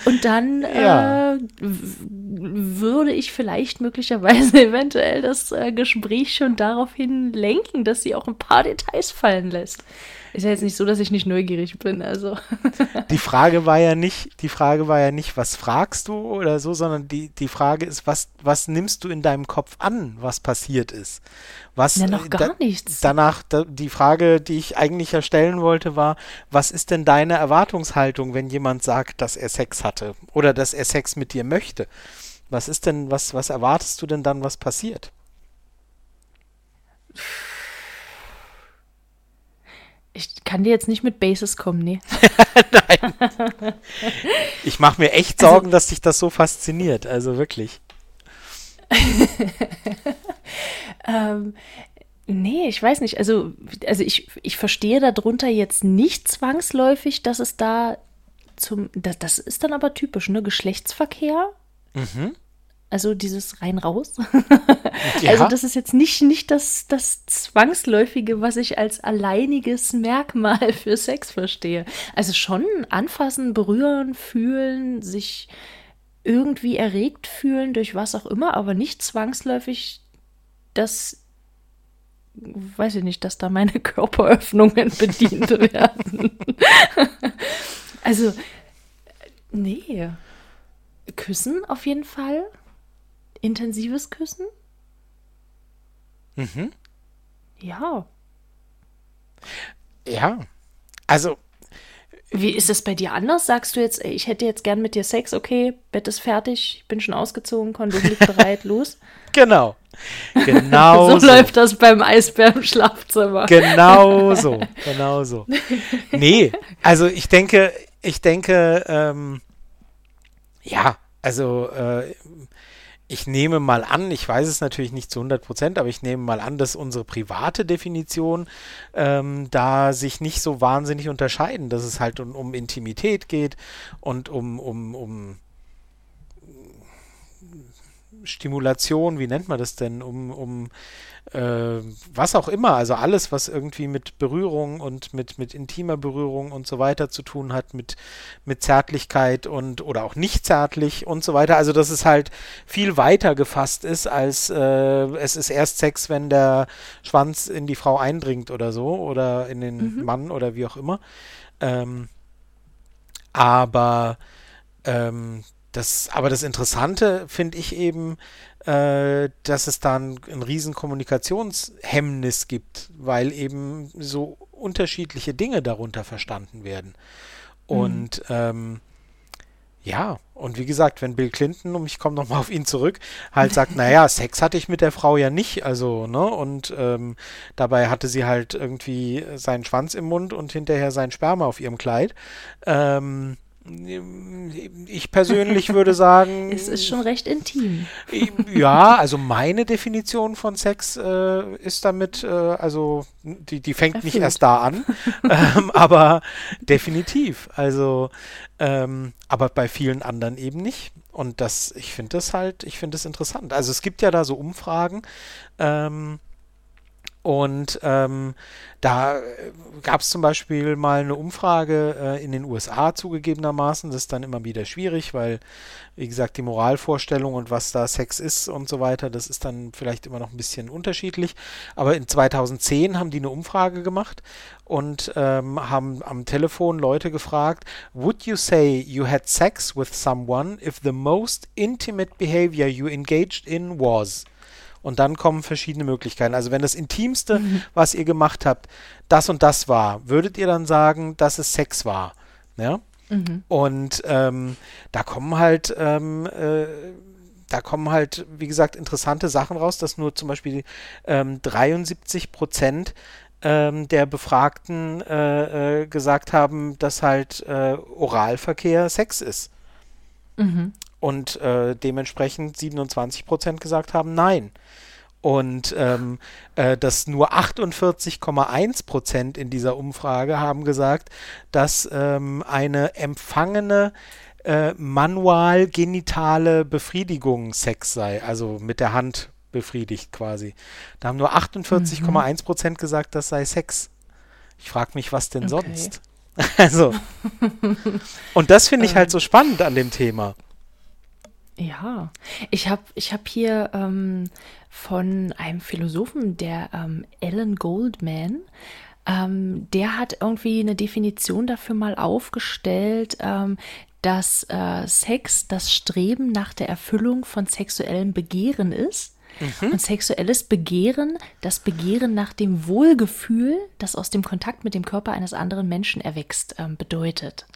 Und dann ja. äh, würde ich vielleicht möglicherweise eventuell das äh, Gespräch schon daraufhin lenken, dass sie auch ein paar Details fallen lässt. Ist ja jetzt nicht so, dass ich nicht neugierig bin, also.
Die Frage war ja nicht, die Frage war ja nicht, was fragst du oder so, sondern die, die Frage ist, was, was nimmst du in deinem Kopf an, was passiert ist? Was,
ja, noch gar
da,
nichts.
Danach, da, die Frage, die ich eigentlich ja stellen wollte, war, was ist denn deine Erwartungshaltung, wenn jemand sagt, dass er Sex hatte oder dass er Sex mit dir möchte? Was ist denn, was, was erwartest du denn dann, was passiert?
Ich kann dir jetzt nicht mit Bases kommen, nee.
Nein. Ich mache mir echt Sorgen, also, dass dich das so fasziniert. Also wirklich.
ähm, nee, ich weiß nicht. Also, also ich, ich verstehe darunter jetzt nicht zwangsläufig, dass es da zum. Das, das ist dann aber typisch, ne? Geschlechtsverkehr. Mhm. Also dieses rein raus. ja. Also das ist jetzt nicht, nicht das, das Zwangsläufige, was ich als alleiniges Merkmal für Sex verstehe. Also schon anfassen, berühren, fühlen, sich irgendwie erregt fühlen durch was auch immer, aber nicht zwangsläufig, dass, weiß ich nicht, dass da meine Körperöffnungen bedient werden. also, nee. Küssen auf jeden Fall intensives Küssen?
Mhm.
Ja.
Ja. Also.
Wie ist es bei dir anders? Sagst du jetzt, ich hätte jetzt gern mit dir Sex, okay, Bett ist fertig, bin schon ausgezogen, Kondom liegt bereit, los?
Genau. Genau.
so, so, läuft das beim Eisbär im Schlafzimmer.
Genau so. Genau so. Nee, also ich denke, ich denke, ähm, ja, also äh, ich nehme mal an, ich weiß es natürlich nicht zu 100 Prozent, aber ich nehme mal an, dass unsere private Definition ähm, da sich nicht so wahnsinnig unterscheiden, dass es halt um, um Intimität geht und um, um, um Stimulation, wie nennt man das denn, um, um äh, was auch immer, also alles, was irgendwie mit Berührung und mit, mit intimer Berührung und so weiter zu tun hat, mit, mit Zärtlichkeit und oder auch nicht zärtlich und so weiter. Also dass es halt viel weiter gefasst ist, als äh, es ist erst Sex, wenn der Schwanz in die Frau eindringt oder so oder in den mhm. Mann oder wie auch immer. Ähm, aber ähm, das, aber das Interessante finde ich eben, äh, dass es dann ein riesen Kommunikationshemmnis gibt, weil eben so unterschiedliche Dinge darunter verstanden werden. Mhm. Und mhm. ähm, ja, und wie gesagt, wenn Bill Clinton, und ich komme nochmal auf ihn zurück, halt sagt, naja, Sex hatte ich mit der Frau ja nicht, also, ne, und ähm, dabei hatte sie halt irgendwie seinen Schwanz im Mund und hinterher sein Sperma auf ihrem Kleid. Ähm, ich persönlich würde sagen.
es ist schon recht intim.
Ja, also meine Definition von Sex äh, ist damit, äh, also die, die fängt Erfüllt. nicht erst da an, ähm, aber definitiv. Also, ähm, aber bei vielen anderen eben nicht. Und das, ich finde das halt, ich finde das interessant. Also es gibt ja da so Umfragen, ähm, und ähm, da gab es zum Beispiel mal eine Umfrage äh, in den USA zugegebenermaßen. Das ist dann immer wieder schwierig, weil, wie gesagt, die Moralvorstellung und was da Sex ist und so weiter, das ist dann vielleicht immer noch ein bisschen unterschiedlich. Aber in 2010 haben die eine Umfrage gemacht und ähm, haben am Telefon Leute gefragt, Would you say you had sex with someone if the most intimate behavior you engaged in was? Und dann kommen verschiedene Möglichkeiten. Also wenn das Intimste, mhm. was ihr gemacht habt, das und das war, würdet ihr dann sagen, dass es Sex war? Ja? Mhm. Und ähm, da kommen halt ähm, äh, da kommen halt, wie gesagt, interessante Sachen raus, dass nur zum Beispiel ähm, 73 Prozent ähm, der Befragten äh, äh, gesagt haben, dass halt äh, Oralverkehr Sex ist. Mhm. Und äh, dementsprechend 27 Prozent gesagt haben, nein. Und ähm, äh, dass nur 48,1 Prozent in dieser Umfrage haben gesagt, dass ähm, eine empfangene äh, manual-genitale Befriedigung Sex sei, also mit der Hand befriedigt quasi. Da haben nur 48,1 Prozent gesagt, das sei Sex. Ich frage mich, was denn okay. sonst? also. Und das finde ich halt so spannend an dem Thema.
Ja, ich habe ich hab hier ähm, von einem Philosophen, der ähm, Alan Goldman, ähm, der hat irgendwie eine Definition dafür mal aufgestellt, ähm, dass äh, Sex das Streben nach der Erfüllung von sexuellem Begehren ist. Mhm. Und sexuelles Begehren, das Begehren nach dem Wohlgefühl, das aus dem Kontakt mit dem Körper eines anderen Menschen erwächst, ähm, bedeutet.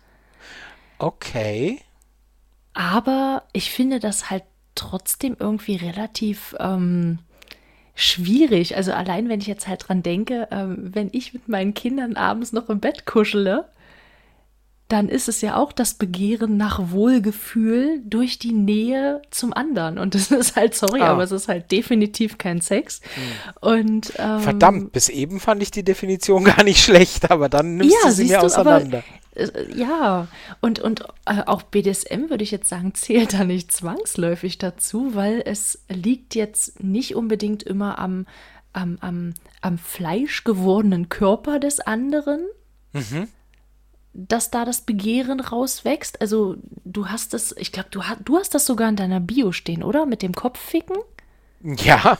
Okay.
Aber ich finde das halt trotzdem irgendwie relativ ähm, schwierig. Also allein, wenn ich jetzt halt dran denke, ähm, wenn ich mit meinen Kindern abends noch im Bett kuschele, dann ist es ja auch das Begehren nach Wohlgefühl durch die Nähe zum anderen. Und das ist halt, sorry, ah. aber es ist halt definitiv kein Sex. Hm. Und, ähm,
Verdammt, bis eben fand ich die Definition gar nicht schlecht, aber dann nimmst ja, du sie mir auseinander.
Äh, ja, und, und äh, auch BDSM würde ich jetzt sagen, zählt da nicht zwangsläufig dazu, weil es liegt jetzt nicht unbedingt immer am, am, am, am Fleisch gewordenen Körper des anderen. Mhm dass da das Begehren rauswächst? Also du hast das, ich glaube, du, du hast das sogar in deiner Bio stehen, oder? Mit dem Kopfficken?
Ja.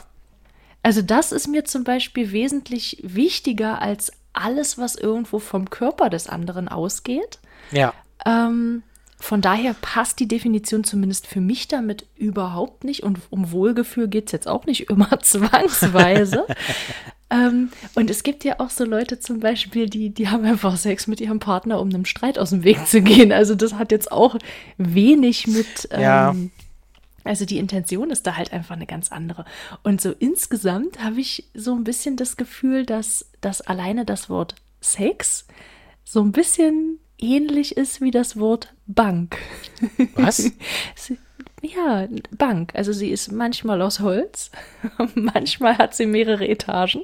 Also das ist mir zum Beispiel wesentlich wichtiger als alles, was irgendwo vom Körper des anderen ausgeht.
Ja.
Ähm, von daher passt die Definition zumindest für mich damit überhaupt nicht. Und um Wohlgefühl geht es jetzt auch nicht immer zwangsweise. Ähm, und es gibt ja auch so Leute zum Beispiel, die, die haben einfach Sex mit ihrem Partner, um einem Streit aus dem Weg zu gehen. Also das hat jetzt auch wenig mit. Ähm, ja. Also die Intention ist da halt einfach eine ganz andere. Und so insgesamt habe ich so ein bisschen das Gefühl, dass, dass alleine das Wort Sex so ein bisschen ähnlich ist wie das Wort Bank.
Was?
Ja, Bank. Also sie ist manchmal aus Holz, manchmal hat sie mehrere Etagen.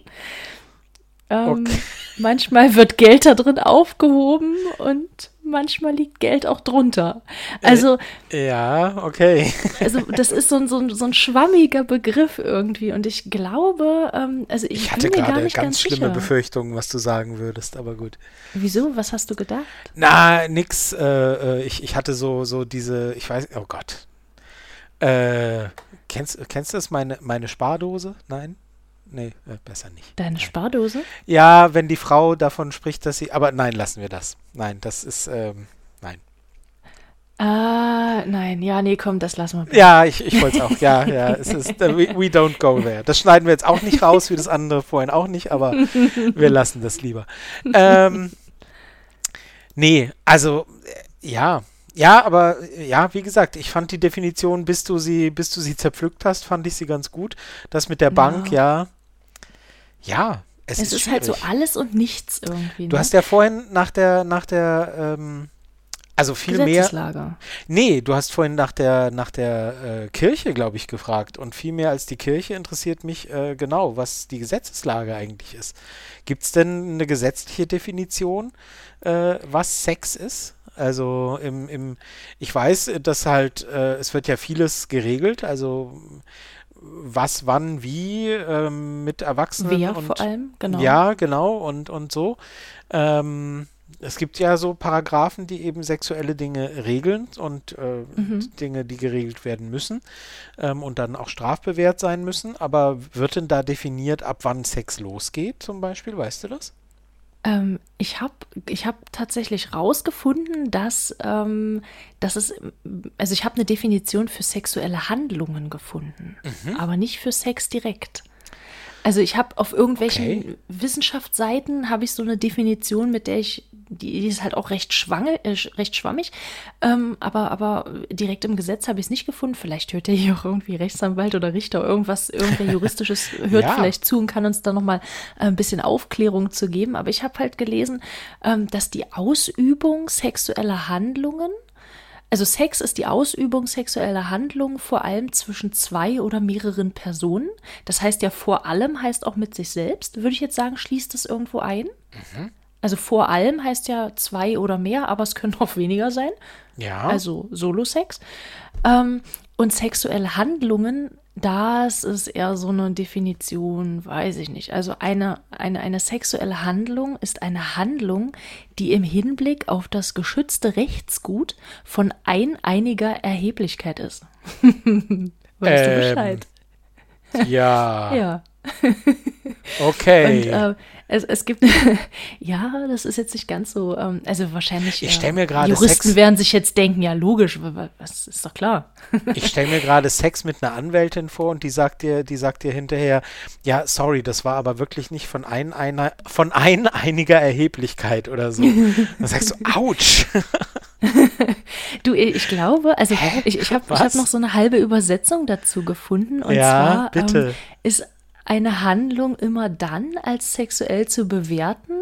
Ähm, okay. Manchmal wird Geld da drin aufgehoben und manchmal liegt Geld auch drunter. Also.
Äh, ja, okay.
Also, das ist so ein, so, ein, so ein schwammiger Begriff irgendwie. Und ich glaube, ähm, also ich,
ich hatte gerade ganz, ganz schlimme sicher. Befürchtungen, was du sagen würdest, aber gut.
Wieso? Was hast du gedacht?
Na, nix. Äh, äh ich, ich hatte so, so diese, ich weiß, oh Gott, äh, kennst, kennst du das, meine, meine Spardose? Nein? Nee, äh, besser nicht.
Deine
nein.
Spardose?
Ja, wenn die Frau davon spricht, dass sie. Aber nein, lassen wir das. Nein, das ist. Ähm, nein.
Ah, nein, ja, nee, komm, das lassen wir.
Bitte. Ja, ich, ich wollte es auch. Ja, ja, es ist. Uh, we, we, don't go there. Das schneiden wir jetzt auch nicht raus, wie das andere vorhin auch nicht, aber wir lassen das lieber. Ähm, nee, also, äh, ja, ja, aber ja, wie gesagt, ich fand die Definition, bis du sie, bis du sie zerpflückt hast, fand ich sie ganz gut. Das mit der Bank, ja. Ja,
es, es ist, ist halt so alles und nichts irgendwie.
Ne? Du hast ja vorhin nach der, nach der, ähm, also viel mehr. Nee, du hast vorhin nach der, nach der äh, Kirche, glaube ich, gefragt. Und viel mehr als die Kirche interessiert mich äh, genau, was die Gesetzeslage eigentlich ist. Gibt es denn eine gesetzliche Definition, äh, was Sex ist? Also im, im ich weiß, dass halt, äh, es wird ja vieles geregelt, also was, wann, wie ähm, mit Erwachsenen.
Wer
und,
vor allem, genau.
Ja, genau, und, und so. Ähm, es gibt ja so Paragraphen, die eben sexuelle Dinge regeln und äh, mhm. Dinge, die geregelt werden müssen ähm, und dann auch strafbewehrt sein müssen. Aber wird denn da definiert, ab wann Sex losgeht, zum Beispiel? Weißt du das?
Ähm, ich habe ich hab tatsächlich rausgefunden, dass, ähm, dass es, also ich habe eine Definition für sexuelle Handlungen gefunden, mhm. aber nicht für Sex direkt. Also ich habe auf irgendwelchen okay. Wissenschaftsseiten habe ich so eine Definition, mit der ich, die, die ist halt auch recht, schwange, äh, recht schwammig, ähm, aber, aber direkt im Gesetz habe ich es nicht gefunden. Vielleicht hört ja hier auch irgendwie Rechtsanwalt oder Richter irgendwas, irgendwer Juristisches hört ja. vielleicht zu und kann uns da nochmal äh, ein bisschen Aufklärung zu geben. Aber ich habe halt gelesen, ähm, dass die Ausübung sexueller Handlungen also Sex ist die Ausübung sexueller Handlungen vor allem zwischen zwei oder mehreren Personen. Das heißt ja vor allem heißt auch mit sich selbst. Würde ich jetzt sagen, schließt das irgendwo ein? Mhm. Also vor allem heißt ja zwei oder mehr, aber es können auch weniger sein.
Ja.
Also Solo-Sex. Ähm, und sexuelle Handlungen das ist eher so eine Definition, weiß ich nicht. Also eine, eine, eine sexuelle Handlung ist eine Handlung, die im Hinblick auf das geschützte Rechtsgut von eineiniger Erheblichkeit ist. weißt ähm, du Bescheid?
Ja.
ja.
Okay.
Und äh, es, es gibt, ja, das ist jetzt nicht ganz so, ähm, also wahrscheinlich.
Ich stell mir gerade
Juristen
Sex-
werden sich jetzt denken, ja, logisch, was ist doch klar.
Ich stelle mir gerade Sex mit einer Anwältin vor und die sagt dir, die sagt dir hinterher, ja, sorry, das war aber wirklich nicht von ein, einer, von ein einiger Erheblichkeit oder so. Dann sagst du, ouch.
Du, ich glaube, also
Hä?
ich, ich habe hab noch so eine halbe Übersetzung dazu gefunden. Und
Ja,
zwar
bitte.
Ähm, ist eine Handlung immer dann als sexuell zu bewerten,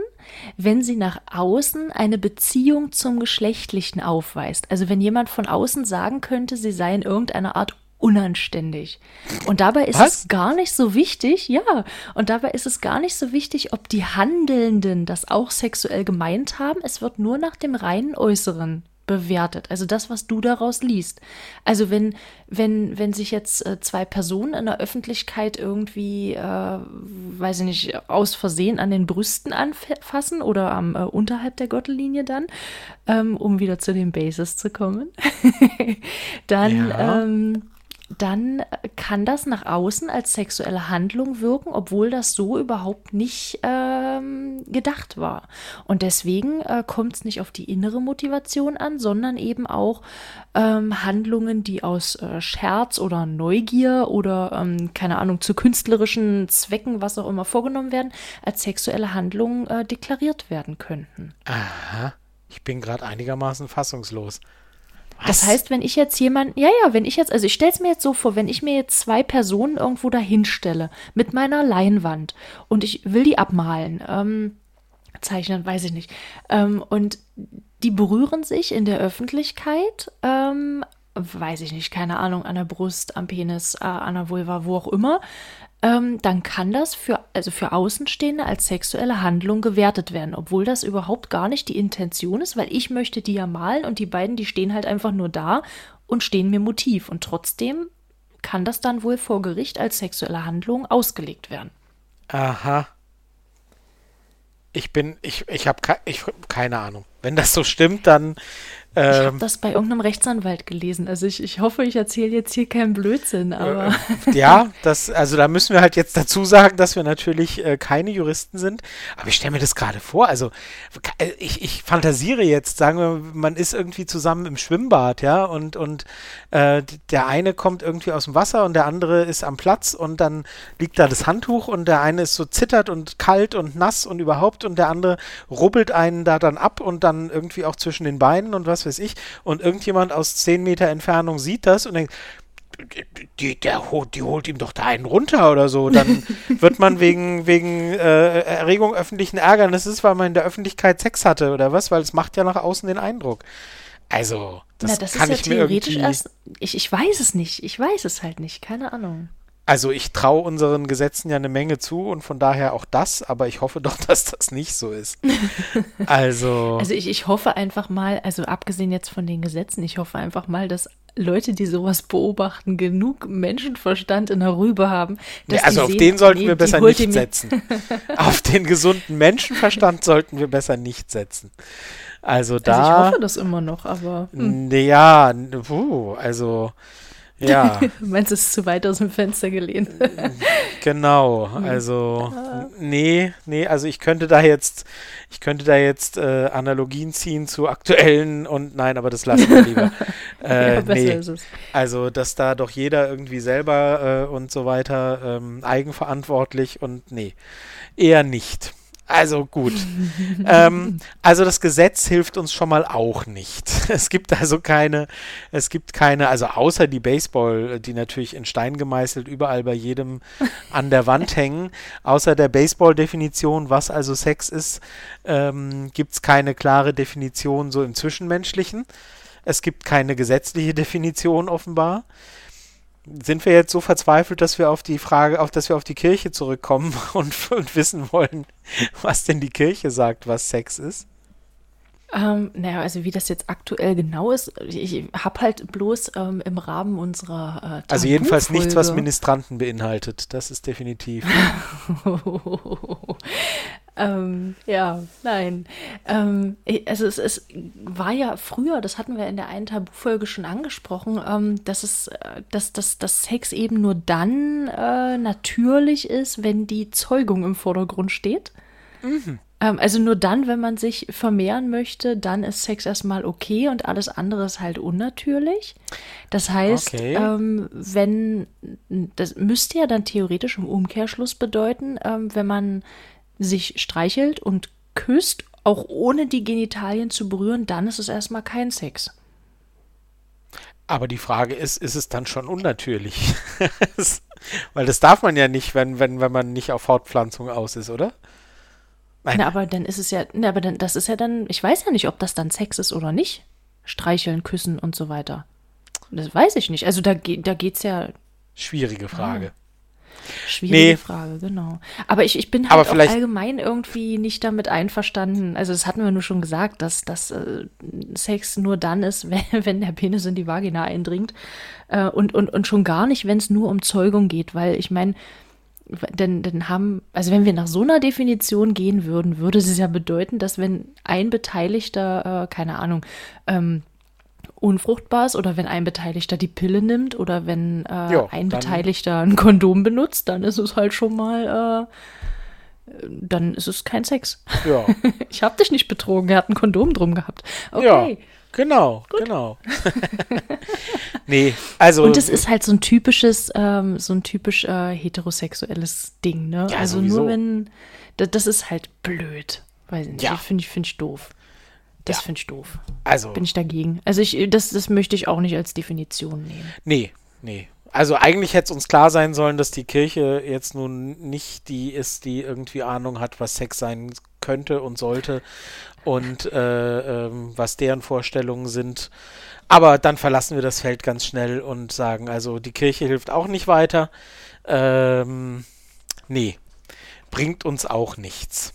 wenn sie nach außen eine Beziehung zum Geschlechtlichen aufweist. Also wenn jemand von außen sagen könnte, sie sei in irgendeiner Art unanständig. Und dabei ist
Was?
es gar nicht so wichtig, ja, und dabei ist es gar nicht so wichtig, ob die Handelnden das auch sexuell gemeint haben. Es wird nur nach dem reinen Äußeren bewertet. Also das, was du daraus liest. Also wenn, wenn, wenn sich jetzt äh, zwei Personen in der Öffentlichkeit irgendwie, äh, weiß ich nicht, aus Versehen an den Brüsten anfassen oder am äh, unterhalb der Gürtellinie dann, ähm, um wieder zu den Bases zu kommen, dann
Ja.
ähm, dann kann das nach außen als sexuelle Handlung wirken, obwohl das so überhaupt nicht ähm, gedacht war. Und deswegen äh, kommt es nicht auf die innere Motivation an, sondern eben auch ähm, Handlungen, die aus äh, Scherz oder Neugier oder, ähm, keine Ahnung, zu künstlerischen Zwecken, was auch immer vorgenommen werden, als sexuelle Handlungen äh, deklariert werden könnten.
Aha. Ich bin gerade einigermaßen fassungslos.
Das heißt, wenn ich jetzt jemanden, ja, ja, wenn ich jetzt, also ich stelle es mir jetzt so vor, wenn ich mir jetzt zwei Personen irgendwo dahin stelle mit meiner Leinwand und ich will die abmalen, ähm, zeichnen, weiß ich nicht, ähm, und die berühren sich in der Öffentlichkeit, ähm, weiß ich nicht, keine Ahnung, an der Brust, am Penis, äh, an der Vulva, wo auch immer, ähm, dann kann das für, also für Außenstehende als sexuelle Handlung gewertet werden, obwohl das überhaupt gar nicht die Intention ist, weil ich möchte die ja malen und die beiden, die stehen halt einfach nur da und stehen mir Motiv. Und trotzdem kann das dann wohl vor Gericht als sexuelle Handlung ausgelegt werden.
Aha. Ich bin, ich, ich habe ke keine Ahnung. Wenn das so stimmt, dann
Ich habe
ähm,
das bei irgendeinem Rechtsanwalt gelesen. Also ich, ich hoffe, ich erzähle jetzt hier keinen Blödsinn, aber
ja, das, also da müssen wir halt jetzt dazu sagen, dass wir natürlich äh, keine Juristen sind. Aber ich stelle mir das gerade vor. Also äh, ich, ich fantasiere jetzt, sagen wir, man ist irgendwie zusammen im Schwimmbad, ja, und, und äh, der eine kommt irgendwie aus dem Wasser und der andere ist am Platz und dann liegt da das Handtuch und der eine ist so zittert und kalt und nass und überhaupt und der andere rubbelt einen da dann ab und dann irgendwie auch zwischen den Beinen und was weiß ich. Und irgendjemand aus 10 Meter Entfernung sieht das und denkt, die, der, holt- die holt ihm doch da einen runter oder so. Dann wird man wegen, wegen äh, Erregung öffentlichen Ärgernisses, weil man in der Öffentlichkeit Sex hatte oder was, weil es macht ja nach außen den Eindruck. Also, das,
na, das
kann
ist
ich
ja
mir
theoretisch
irgendwie.
erst. Ich, ich weiß es nicht. Ich weiß es halt nicht. Keine Ahnung.
Also ich traue unseren Gesetzen ja eine Menge zu und von daher auch das, aber ich hoffe doch, dass das nicht so ist. Also,
Also ich, ich hoffe einfach mal, also abgesehen jetzt von den Gesetzen, ich hoffe einfach mal, dass Leute, die sowas beobachten, genug Menschenverstand in der Rübe haben. Dass
ja, also auf
sehen,
den sollten
nee,
wir besser nicht setzen. auf den gesunden Menschenverstand sollten wir besser nicht setzen. Also
Also ich
da,
hoffe das immer noch, aber hm.
ja, puh, also ja.
meinst du, es ist zu weit aus dem Fenster gelehnt?
Genau, also nee, nee, also ich könnte da jetzt, ich könnte da jetzt äh, Analogien ziehen zu aktuellen und nein, aber das lassen wir lieber. Äh,
ja,
nee, also dass da doch jeder irgendwie selber äh, und so weiter ähm, eigenverantwortlich und nee, eher nicht. Also gut. ähm, also das Gesetz hilft uns schon mal auch nicht. Es gibt also keine, es gibt keine, also außer die Baseball, die natürlich in Stein gemeißelt überall bei jedem an der Wand hängen, außer der Baseball-Definition, was also Sex ist, ähm, gibt es keine klare Definition so im Zwischenmenschlichen. Es gibt keine gesetzliche Definition offenbar. Sind wir jetzt so verzweifelt, dass wir auf die Frage, auf dass wir auf die Kirche zurückkommen und, und wissen wollen, was denn die Kirche sagt, was Sex ist?
Ähm, naja, also wie das jetzt aktuell genau ist, ich habe halt bloß ähm, im Rahmen unserer äh,
Also jedenfalls nichts, was Ministranten beinhaltet. Das ist definitiv.
ähm, ja, nein. Ähm, also es, es, war ja früher, das hatten wir in der einen Tabufolge schon angesprochen, ähm, dass es, äh, dass, dass, dass Sex eben nur dann äh, natürlich ist, wenn die Zeugung im Vordergrund steht. Mhm. Ähm, also nur dann, wenn man sich vermehren möchte, dann ist Sex erstmal okay und alles andere ist halt unnatürlich. Das heißt, okay. ähm, wenn, das müsste ja dann theoretisch im Umkehrschluss bedeuten, ähm, wenn man sich streichelt und küsst, auch ohne die Genitalien zu berühren, dann ist es erstmal kein Sex.
Aber die Frage ist, ist es dann schon unnatürlich? Weil das darf man ja nicht, wenn, wenn, wenn man nicht auf Fortpflanzung aus ist, oder?
Nein. Na, aber dann ist es ja, na, aber dann, das ist ja dann, ich weiß ja nicht, ob das dann Sex ist oder nicht. Streicheln, küssen und so weiter. Das weiß ich nicht. Also da, da geht es ja.
Schwierige Frage. Ah.
Schwierige nee. Frage, genau. Aber ich, ich bin halt auch allgemein irgendwie nicht damit einverstanden. Also das hatten wir nur schon gesagt, dass, dass äh, Sex nur dann ist, wenn, wenn der Penis in die Vagina eindringt. Äh, und, und, und schon gar nicht, wenn es nur um Zeugung geht. Weil ich meine, denn, denn haben, also wenn wir nach so einer Definition gehen würden, würde es ja bedeuten, dass wenn ein Beteiligter, äh, keine Ahnung, ähm, unfruchtbar ist oder wenn ein Beteiligter die Pille nimmt oder wenn äh, jo, ein Beteiligter ein Kondom benutzt, dann ist es halt schon mal, äh, dann ist es kein Sex. Ja. ich habe dich nicht betrogen, er hat ein Kondom drum gehabt. Okay. Ja.
Genau, Gut. genau. nee, also.
Und es ist halt so ein typisches, ähm, so ein typisch äh, heterosexuelles Ding, ne? Ja, also sowieso. nur wenn, das, das, ist halt blöd. Weiß nicht, ja. finde ich, finde ich doof. Das ja. finde ich doof. Also. Bin ich dagegen. Also ich, das, das möchte ich auch nicht als Definition nehmen.
Nee, nee. Also eigentlich hätte es uns klar sein sollen, dass die Kirche jetzt nun nicht die ist, die irgendwie Ahnung hat, was Sex sein könnte und sollte und äh, ähm, was deren Vorstellungen sind. Aber dann verlassen wir das Feld ganz schnell und sagen, also die Kirche hilft auch nicht weiter. Ähm, nee, bringt uns auch nichts.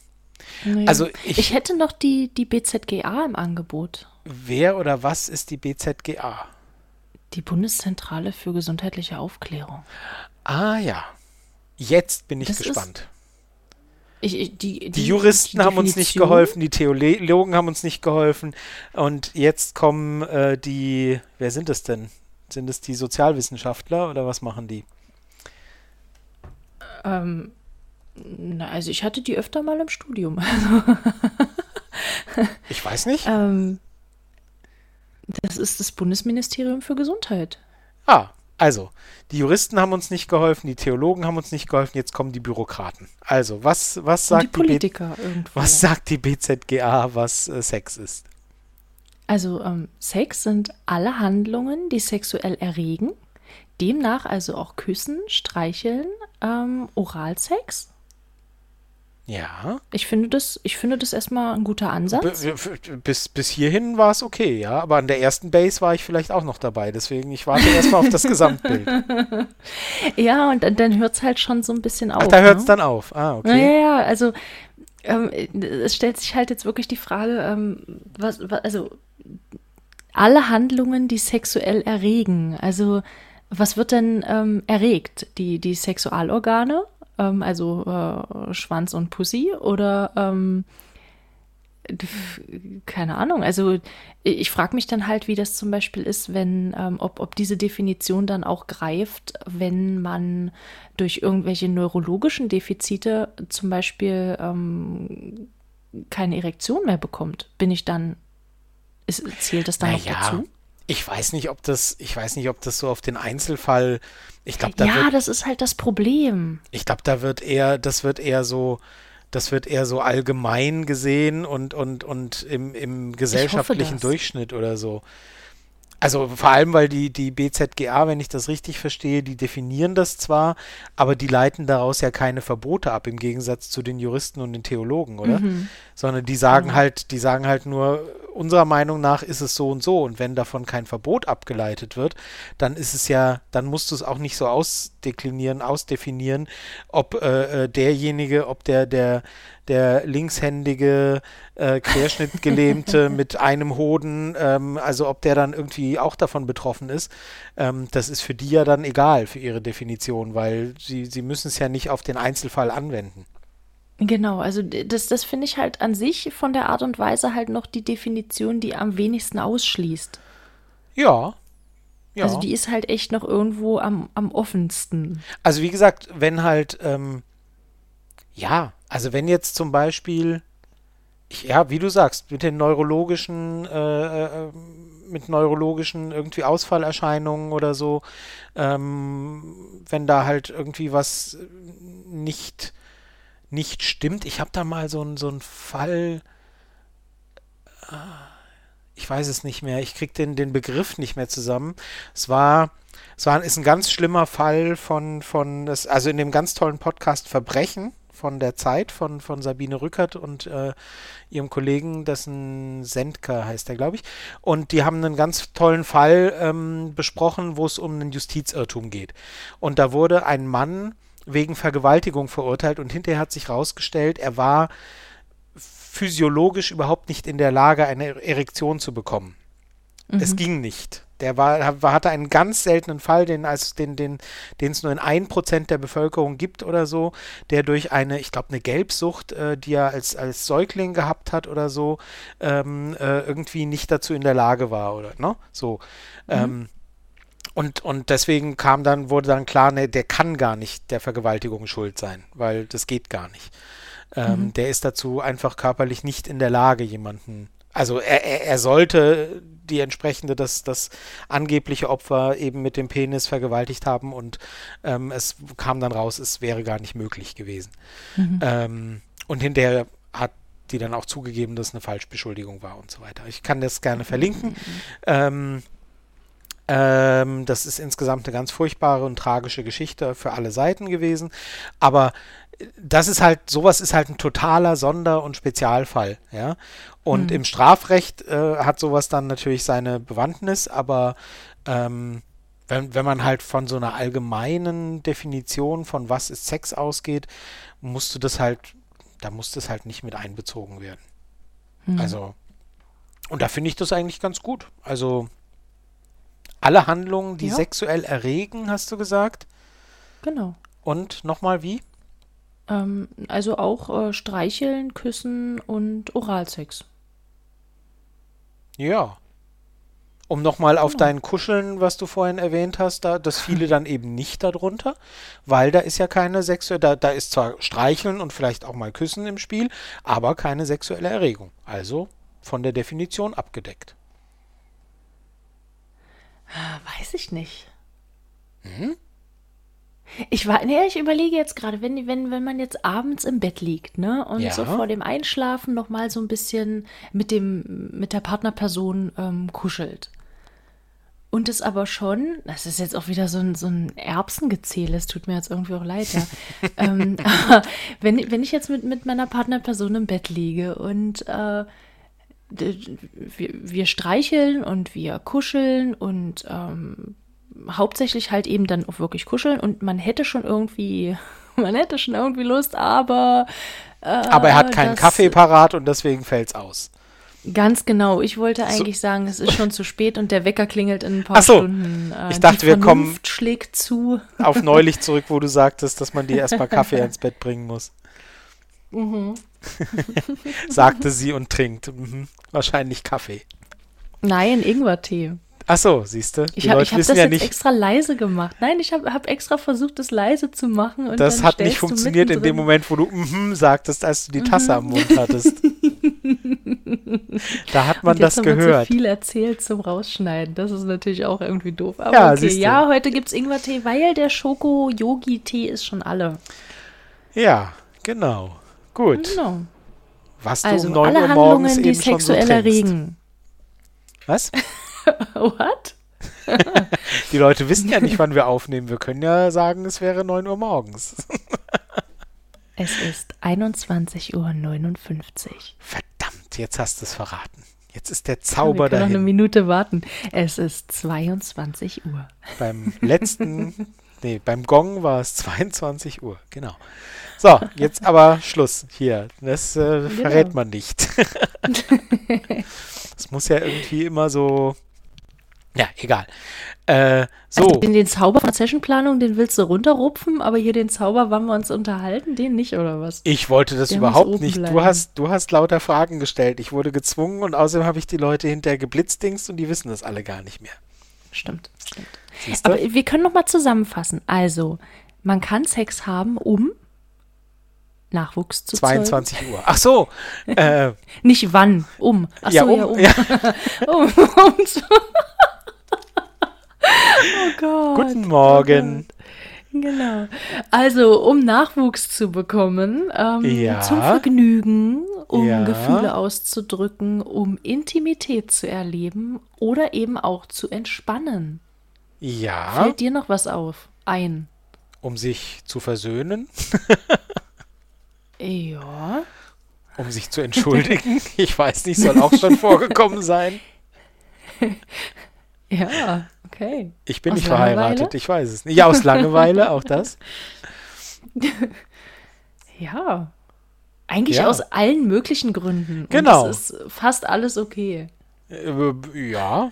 Naja. Also ich, ich hätte noch die, die BZGA im Angebot.
Wer oder was ist die BZGA?
Die Bundeszentrale für gesundheitliche Aufklärung.
Ah ja. Jetzt bin ich das gespannt.
Ich, ich, die,
die, die, Juristen die haben uns nicht geholfen, die Theologen haben uns nicht geholfen. Und jetzt kommen äh, die, wer sind es denn? Sind es die Sozialwissenschaftler oder was machen die?
Ähm, na, also ich hatte die öfter mal im Studium.
ich weiß nicht.
Ähm, das ist das Bundesministerium für Gesundheit.
Ah, also, die Juristen haben uns nicht geholfen, die Theologen haben uns nicht geholfen, jetzt kommen die Bürokraten. Also, was, was, sagt, die
Politiker
die was sagt die BZGA, was äh, Sex ist?
Also, ähm, Sex sind alle Handlungen, die sexuell erregen. Demnach also auch Küssen, Streicheln, ähm, Oralsex
ja.
Ich finde das, ich finde das erstmal ein guter Ansatz.
Bis, bis hierhin war es okay, ja. Aber an der ersten Base war ich vielleicht auch noch dabei. Deswegen, ich warte erstmal auf das Gesamtbild.
Ja, und dann hört es halt schon so ein bisschen auf. Ach,
da hört es ne? dann auf. Ah, okay.
Ja, ja, also ähm, es stellt sich halt jetzt wirklich die Frage, ähm, was, was, also alle Handlungen, die sexuell erregen, also was wird denn ähm, erregt? Die, die Sexualorgane ähm, also äh, Schwanz und Pussy oder ähm, keine Ahnung. Also ich frage mich dann halt, wie das zum Beispiel ist, wenn, ähm, ob, ob diese Definition dann auch greift, wenn man durch irgendwelche neurologischen Defizite zum Beispiel ähm, keine Erektion mehr bekommt. Bin ich dann, ist, zählt das dann
Na
noch dazu?
Ich weiß nicht, ob das, ich weiß nicht, ob das so auf den Einzelfall, ich glaube, da
Ja,
wird,
das ist halt das Problem.
Ich glaube, da wird eher, das wird eher so, das wird eher so allgemein gesehen und, und, und im, im gesellschaftlichen Durchschnitt oder so. Also vor allem, weil die, die BZGA, wenn ich das richtig verstehe, die definieren das zwar, aber die leiten daraus ja keine Verbote ab, im Gegensatz zu den Juristen und den Theologen, oder? Mhm. Sondern die sagen mhm. halt, die sagen halt nur, unserer Meinung nach ist es so und so. Und wenn davon kein Verbot abgeleitet wird, dann ist es ja, dann musst du es auch nicht so ausdeklinieren, ausdefinieren, ob äh, äh derjenige, ob der, der, der linkshändige äh, Querschnittgelähmte mit einem Hoden, ähm, also ob der dann irgendwie auch davon betroffen ist, ähm, das ist für die ja dann egal für ihre Definition, weil sie, sie müssen es ja nicht auf den Einzelfall anwenden.
Genau, also das, das finde ich halt an sich von der Art und Weise halt noch die Definition, die am wenigsten ausschließt.
Ja. ja.
Also die ist halt echt noch irgendwo am, am offensten.
Also wie gesagt, wenn halt, ähm, ja, also wenn jetzt zum Beispiel, ja, wie du sagst, mit den neurologischen, äh, äh, mit neurologischen irgendwie Ausfallerscheinungen oder so, ähm, wenn da halt irgendwie was nicht nicht stimmt. Ich habe da mal so einen so Fall, ah, ich weiß es nicht mehr, ich kriege den, den Begriff nicht mehr zusammen. Es war, es war, ist ein ganz schlimmer Fall von, von also in dem ganz tollen Podcast Verbrechen von der Zeit von, von Sabine Rückert und äh, ihrem Kollegen, dessen Sendker heißt er, glaube ich. Und die haben einen ganz tollen Fall ähm, besprochen, wo es um einen Justizirrtum geht. Und da wurde ein Mann wegen Vergewaltigung verurteilt und hinterher hat sich herausgestellt, er war physiologisch überhaupt nicht in der Lage, eine Erektion zu bekommen. Mhm. Es ging nicht. Der war, hatte einen ganz seltenen Fall, den es den, den, nur in ein Prozent der Bevölkerung gibt oder so, der durch eine, ich glaube, eine Gelbsucht, äh, die er als, als Säugling gehabt hat oder so, ähm, äh, irgendwie nicht dazu in der Lage war oder ne? So. Mhm. Ähm, und, und deswegen kam dann, wurde dann klar, ne, der kann gar nicht der Vergewaltigung schuld sein, weil das geht gar nicht. Ähm, mhm. Der ist dazu einfach körperlich nicht in der Lage, jemanden. Also er, er, er sollte die entsprechende, das, das angebliche Opfer eben mit dem Penis vergewaltigt haben und ähm, es kam dann raus, es wäre gar nicht möglich gewesen. Mhm. Ähm, und hinterher hat die dann auch zugegeben, dass es eine Falschbeschuldigung war und so weiter. Ich kann das gerne verlinken. Mhm. Ähm, das ist insgesamt eine ganz furchtbare und tragische Geschichte für alle Seiten gewesen. Aber das ist halt, sowas ist halt ein totaler Sonder- und Spezialfall, ja. Und mhm. im Strafrecht äh, hat sowas dann natürlich seine Bewandtnis, aber ähm, wenn, wenn man halt von so einer allgemeinen Definition von was ist Sex ausgeht, musst du das halt, da muss das halt nicht mit einbezogen werden. Mhm. Also, und da finde ich das eigentlich ganz gut. Also, alle Handlungen, die ja. sexuell erregen, hast du gesagt?
Genau.
Und nochmal wie?
Ähm, also auch äh, Streicheln, Küssen und Oralsex.
Ja. Um nochmal auf genau. dein Kuscheln, was du vorhin erwähnt hast, da, das fiele dann eben nicht darunter, weil da ist ja keine sexuelle, da, da ist zwar Streicheln und vielleicht auch mal Küssen im Spiel, aber keine sexuelle Erregung. Also von der Definition abgedeckt.
Weiß ich nicht. Hm? Ich war, nee, ich überlege jetzt gerade, wenn, wenn, wenn man jetzt abends im Bett liegt, ne, und ja. so vor dem Einschlafen noch mal so ein bisschen mit dem, mit der Partnerperson ähm, kuschelt. Und es aber schon, das ist jetzt auch wieder so ein, so ein Erbsengezähl, es tut mir jetzt irgendwie auch leid, ja. ähm, wenn, wenn ich jetzt mit, mit meiner Partnerperson im Bett liege und äh, wir, wir streicheln und wir kuscheln und ähm, hauptsächlich halt eben dann auch wirklich kuscheln und man hätte schon irgendwie, man hätte schon irgendwie Lust, aber.
Äh, aber er hat keinen Kaffee parat und deswegen fällt's aus.
Ganz genau. Ich wollte eigentlich so. sagen, es ist schon zu spät und der Wecker klingelt in ein paar
Ach so.
Stunden.
Äh, ich dachte, wir kommen
schlägt zu.
auf neulich zurück, wo du sagtest, dass man dir erstmal Kaffee ins Bett bringen muss. Mhm. Sagte sie und trinkt. Mhm. Wahrscheinlich Kaffee.
Nein, Ingwertee.
Ach so, siehst du.
Ich habe hab das ja jetzt nicht, extra leise gemacht. Nein, ich habe hab extra versucht, das leise zu machen.
Das hat nicht funktioniert in dem Moment, wo du mm sagtest, als du die Tasse mm am Mund hattest. da hat man das gehört.
so viel erzählt zum Rausschneiden. Das ist natürlich auch irgendwie doof. Aber ja, okay, ja, heute gibt es Ingwertee, weil der Schoko-Yogi-Tee ist schon alle.
Ja, genau. Gut.
Genau.
Was du also, um 9 Uhr morgens eben die sexuell so
erregen.
Was?
What?
die Leute wissen ja nicht, wann wir aufnehmen. Wir können ja sagen, es wäre 9 Uhr morgens.
es ist 21.59 Uhr.
Verdammt, jetzt hast du es verraten. Jetzt ist der Zauber ja, wir
dahin. noch eine Minute warten. Es ist 22 Uhr.
Beim letzten, nee, beim Gong war es 22 Uhr, genau. So, jetzt aber Schluss hier. Das äh, genau. verrät man nicht. Es muss ja irgendwie immer so Ja, egal. Äh, so.
Also den, den Zauber von Sessionplanung, den willst du runterrupfen, aber hier den Zauber, wann wir uns unterhalten, den nicht, oder was?
Ich wollte das
Der
überhaupt nicht. Du hast, du hast lauter Fragen gestellt. Ich wurde gezwungen und außerdem habe ich die Leute hinterher geblitzdingst und die wissen das alle gar nicht mehr.
Stimmt, stimmt.
Siehst du?
Aber wir können noch mal zusammenfassen. Also, man kann Sex haben, um Nachwuchs zu zeugen.
22 Uhr. Ach so. äh,
Nicht wann, um. Ach
ja,
so,
um,
ja, um.
ja.
um, um zu oh Gott.
Guten Morgen.
Genau. Also, um Nachwuchs zu bekommen, ähm,
Ja.
zum Vergnügen, um
Ja.
Gefühle auszudrücken, um Intimität zu erleben oder eben auch zu entspannen.
Ja,
Fällt dir noch was auf? Ein.
um sich zu versöhnen,
Ja.
um sich zu entschuldigen. Ich weiß nicht, soll auch schon vorgekommen sein.
Ja, okay.
Ich bin
Aus
nicht verheiratet,
Langeweile?
ich weiß es nicht. Ja, aus Langeweile, auch das.
Ja. Eigentlich
Ja.
aus allen möglichen Gründen.
Genau.
Und es ist fast alles okay.
Äh, ja,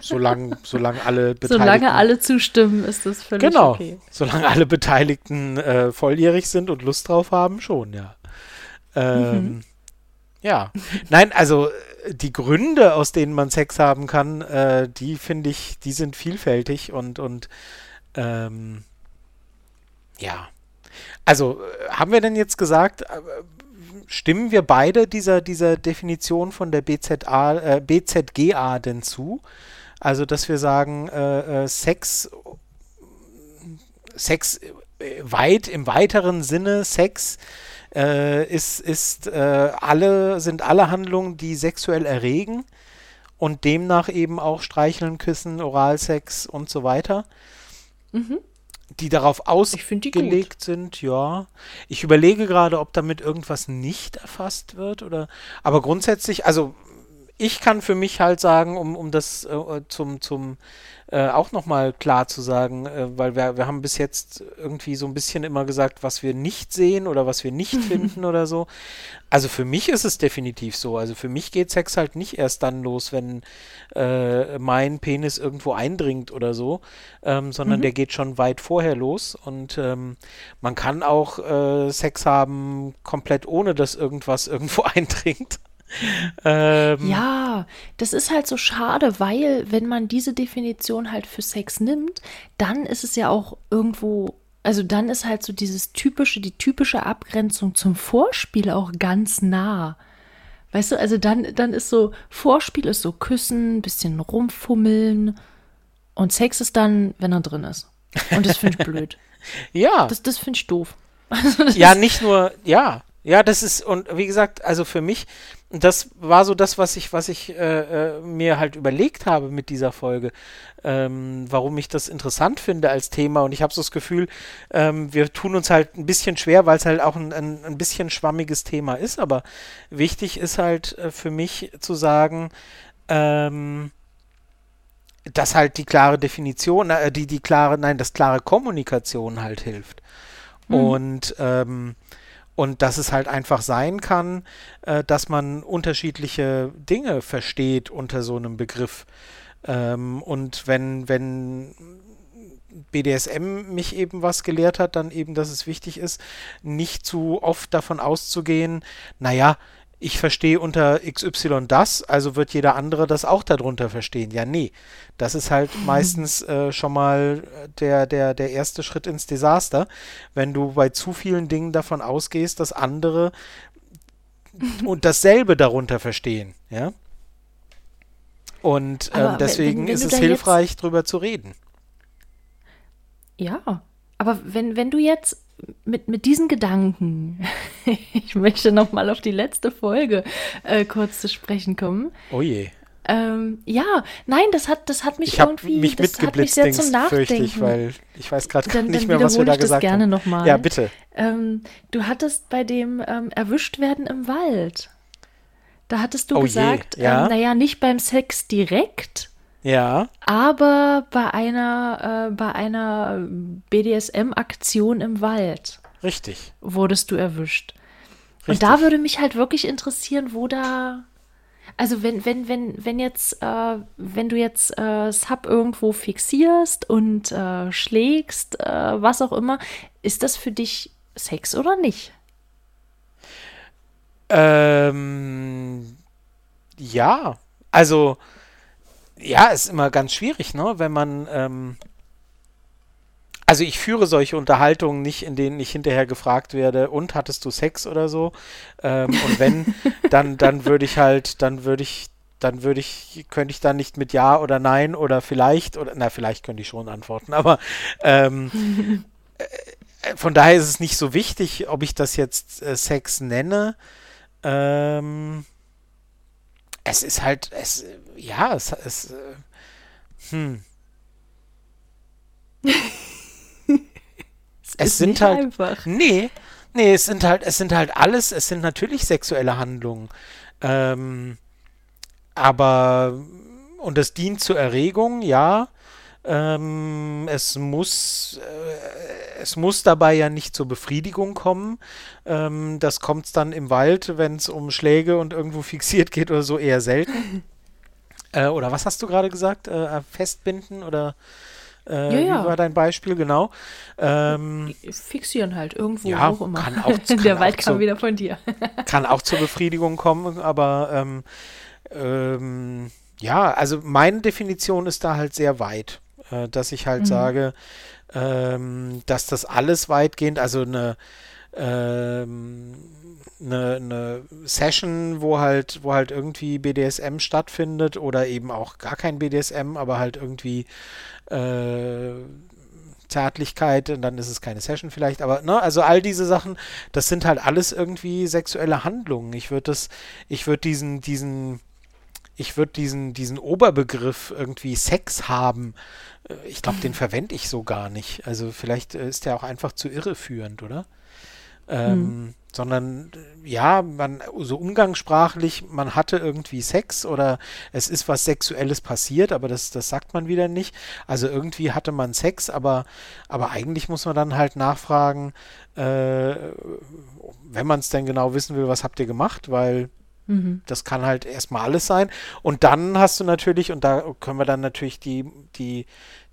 solange, solange alle Beteiligten.
Solange alle zustimmen, ist das völlig
Genau,
okay.
solange alle Beteiligten äh, volljährig sind und Lust drauf haben, schon, ja. Ähm,
Mhm.
Ja, nein, also äh, die Gründe, aus denen man Sex haben kann, äh, die finde ich, die sind vielfältig und, und ähm, ja. Also, äh, haben wir denn jetzt gesagt, äh, stimmen wir beide dieser, dieser Definition von der BZA, äh, BZGA denn zu? Also, dass wir sagen, äh, Sex, Sex weit im weiteren Sinne, Sex äh, ist, ist äh, alle, sind alle Handlungen, die sexuell erregen und demnach eben auch Streicheln, Küssen, Oralsex und so weiter,
Mhm.
die darauf
finde die
ausgelegt sind, ja. Ich überlege gerade, ob damit irgendwas nicht erfasst wird oder, aber grundsätzlich, also ich kann für mich halt sagen, um, um das äh, zum, zum äh, auch nochmal klar zu sagen, äh, weil wir, wir haben bis jetzt irgendwie so ein bisschen immer gesagt, was wir nicht sehen oder was wir nicht finden oder so. Also für mich ist es definitiv so. Also für mich geht Sex halt nicht erst dann los, wenn äh, mein Penis irgendwo eindringt oder so, ähm, sondern der geht schon weit vorher los und ähm, man kann auch äh, Sex haben komplett ohne, dass irgendwas irgendwo eindringt. ähm,
Ja, das ist halt so schade, weil wenn man diese Definition halt für Sex nimmt, dann ist es ja auch irgendwo, also dann ist halt so dieses typische, die typische Abgrenzung zum Vorspiel auch ganz nah. Weißt du, also dann, dann ist so, Vorspiel ist so küssen, bisschen rumfummeln und Sex ist dann, wenn er drin ist. Und das finde ich blöd.
ja.
Das, das finde ich doof. Also das
Ja, nicht nur, ja, ja, das ist, und wie gesagt, also für mich, das war so das, was ich, was ich äh, äh, mir halt überlegt habe mit dieser Folge, ähm, warum ich das interessant finde als Thema. Und ich habe so das Gefühl, ähm, wir tun uns halt ein bisschen schwer, weil es halt auch ein, ein, ein bisschen schwammiges Thema ist. Aber wichtig ist halt äh, für mich zu sagen, ähm, dass halt die klare Definition, äh, die, die klare, nein, das klare Kommunikation halt hilft. Und, ähm, und dass es halt einfach sein kann, äh, dass man unterschiedliche Dinge versteht unter so einem Begriff. Ähm, und wenn, wenn BDSM mich eben was gelehrt hat, dann eben, dass es wichtig ist, nicht zu oft davon auszugehen, naja, ich verstehe unter XY das, also wird jeder andere das auch darunter verstehen. Ja, nee. Das ist halt meistens äh, schon mal der, der, der erste Schritt ins Desaster, wenn du bei zu vielen Dingen davon ausgehst, dass andere und dasselbe darunter verstehen, ja. Und ähm, deswegen
wenn- wenn
ist es
da jetzt-
hilfreich, drüber zu reden.
Ja, aber wenn, wenn du jetzt mit, mit diesen Gedanken, ich möchte noch mal auf die letzte Folge äh, kurz zu sprechen kommen.
Oh je.
Ähm, ja, nein, das hat, das hat mich
Ich
irgendwie,
mich
das hat mich sehr zum Nachdenken.
ich, weil ich weiß gerade nicht mehr, was wir da
ich das
gesagt
gerne
haben.
noch mal.
Ja, bitte.
ähm, du hattest bei dem ähm, erwischt werden im Wald. Da hattest du
Oh je,
gesagt,
ja.
ähm, naja, nicht beim Sex direkt,
Ja,
aber bei einer, äh, bei einer BDSM-Aktion im Wald.
richtig.
wurdest du erwischt.
Richtig.
Und da würde mich halt wirklich interessieren, wo da, Also wenn, wenn, wenn, wenn jetzt, äh, wenn du jetzt äh, Sub irgendwo fixierst und äh, schlägst, äh, was auch immer, ist das für dich Sex oder nicht?
Ähm, ja, also ja, ist immer ganz schwierig, ne? Wenn man ähm, also ich führe solche Unterhaltungen nicht, in denen ich hinterher gefragt werde, und hattest du Sex oder so? Ähm, und wenn, dann, dann würde ich halt, dann würde ich, dann würde ich, könnte ich dann nicht mit Ja oder Nein oder vielleicht, oder na, vielleicht könnte ich schon antworten, aber ähm, äh, von daher ist es nicht so wichtig, ob ich das jetzt äh, Sex nenne. Ähm, es ist halt, es, ja, es, es äh, hm. es sind halt. Einfach. Nee, nee, es sind halt, es sind halt alles, es sind natürlich sexuelle Handlungen. Ähm, aber, und es dient zur Erregung, ja. Ähm, es muss, äh, es muss dabei ja nicht zur Befriedigung kommen. Ähm, das kommt dann im Wald, wenn es um Schläge und irgendwo fixiert geht oder so, eher selten. äh, oder was hast du gerade gesagt? Äh, festbinden oder? Äh, ja, ja. Wie war dein Beispiel, genau? Ähm,
Fixieren halt irgendwo,
ja, auch immer. Kann auch, kann
Der Wald kam wieder von dir.
kann auch zur Befriedigung kommen, aber ähm, ähm, ja, also meine Definition ist da halt sehr weit, äh, dass ich halt mhm. sage, ähm, dass das alles weitgehend, also eine ähm, eine, eine Session, wo halt, wo halt irgendwie BDSM stattfindet oder eben auch gar kein BDSM, aber halt irgendwie äh, Zärtlichkeit und dann ist es keine Session vielleicht, aber ne, also all diese Sachen, das sind halt alles irgendwie sexuelle Handlungen. Ich würde das, ich würde diesen, diesen, ich würde diesen, diesen Oberbegriff irgendwie Sex haben, äh, ich glaube, den verwende ich so gar nicht. Also vielleicht äh, ist der auch einfach zu irreführend, oder? Ähm, hm sondern ja, man so umgangssprachlich, man hatte irgendwie Sex oder es ist was Sexuelles passiert, aber das, das sagt man wieder nicht. Also irgendwie hatte man Sex, aber, aber eigentlich muss man dann halt nachfragen, äh, wenn man es denn genau wissen will, was habt ihr gemacht, weil mhm. das kann halt erstmal alles sein. Und dann hast du natürlich, und da können wir dann natürlich die, die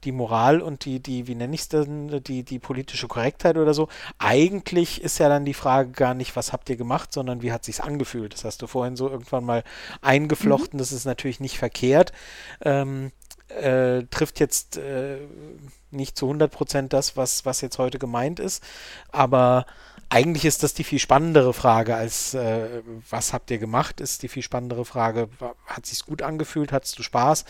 die Moral und die, die, wie nenne ich es denn, die, die politische Korrektheit oder so. Eigentlich ist ja dann die Frage gar nicht, was habt ihr gemacht, sondern wie hat sich's angefühlt. Das hast du vorhin so irgendwann mal eingeflochten. Mhm. Das ist natürlich nicht verkehrt. Ähm, äh, trifft jetzt äh, nicht zu 100 Prozent das, was, was jetzt heute gemeint ist, aber eigentlich ist das die viel spannendere Frage als äh, was habt ihr gemacht, ist die viel spannendere Frage, hat sich's gut angefühlt, hattest du Spaß,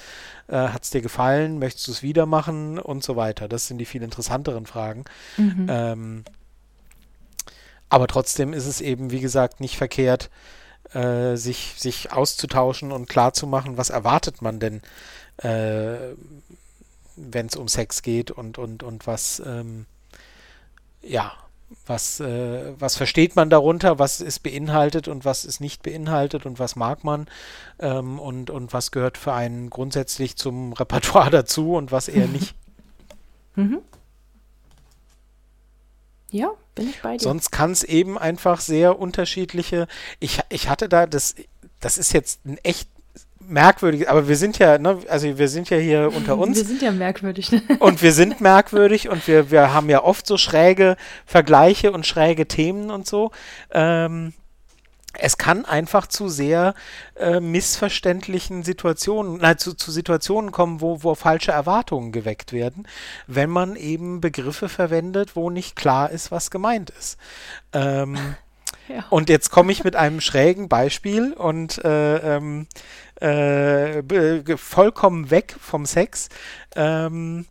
äh, hat es dir gefallen, möchtest du es wieder machen und so weiter. Das sind die viel interessanteren Fragen. Mhm. Ähm, aber trotzdem ist es eben, wie gesagt, nicht verkehrt, äh, sich, sich auszutauschen und klarzumachen, was erwartet man denn, äh, wenn es um Sex geht und, und, und was, ähm, ja, was, äh, was versteht man darunter, was ist beinhaltet und was ist nicht beinhaltet und was mag man ähm, und, und was gehört für einen grundsätzlich zum Repertoire dazu und was eher nicht. Mhm.
Ja, bin ich bei dir.
Sonst kann es eben einfach sehr unterschiedliche. Ich, ich hatte da das, das ist jetzt ein echt merkwürdig, aber wir sind ja, ne, also wir sind ja hier unter uns.
Wir sind ja merkwürdig. Ne?
Und wir sind merkwürdig und wir, wir haben ja oft so schräge Vergleiche und schräge Themen und so. Ähm, es kann einfach zu sehr äh, missverständlichen Situationen, nein, zu, zu Situationen kommen, wo, wo falsche Erwartungen geweckt werden, wenn man eben Begriffe verwendet, wo nicht klar ist, was gemeint ist. Ähm, ja. Und jetzt komme ich mit einem schrägen Beispiel und äh, ähm, äh, vollkommen weg vom Sex. Ähm,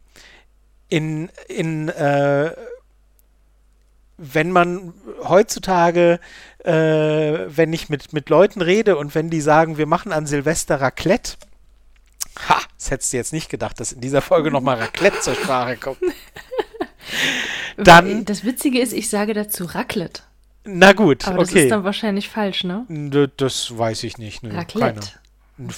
in, in äh, wenn man heutzutage, äh, wenn ich mit, mit Leuten rede und wenn die sagen, wir machen an Silvester Raclette, ha, das hättest du jetzt nicht gedacht, dass in dieser Folge nochmal Raclette zur Sprache kommt.
Dann, das Witzige ist, ich sage dazu Raclette.
Na gut,
Aber das ist dann wahrscheinlich falsch, ne?
Das weiß ich nicht.
Ne? Raclette. Keine.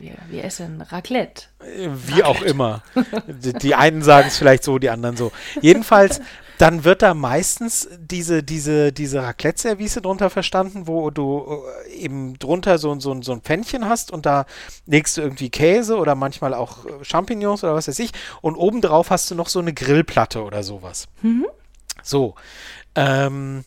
Wir, wir, essen Raclette.
Wie Raclette. auch immer. Die einen sagen es vielleicht so, die anderen so. Jedenfalls, dann wird da meistens diese, diese, diese Raclette-Service drunter verstanden, wo du äh, eben drunter so, so, so ein Pfännchen hast und da legst du irgendwie Käse oder manchmal auch äh, Champignons oder was weiß ich und obendrauf hast du noch so eine Grillplatte oder sowas. Mhm. So. Ähm,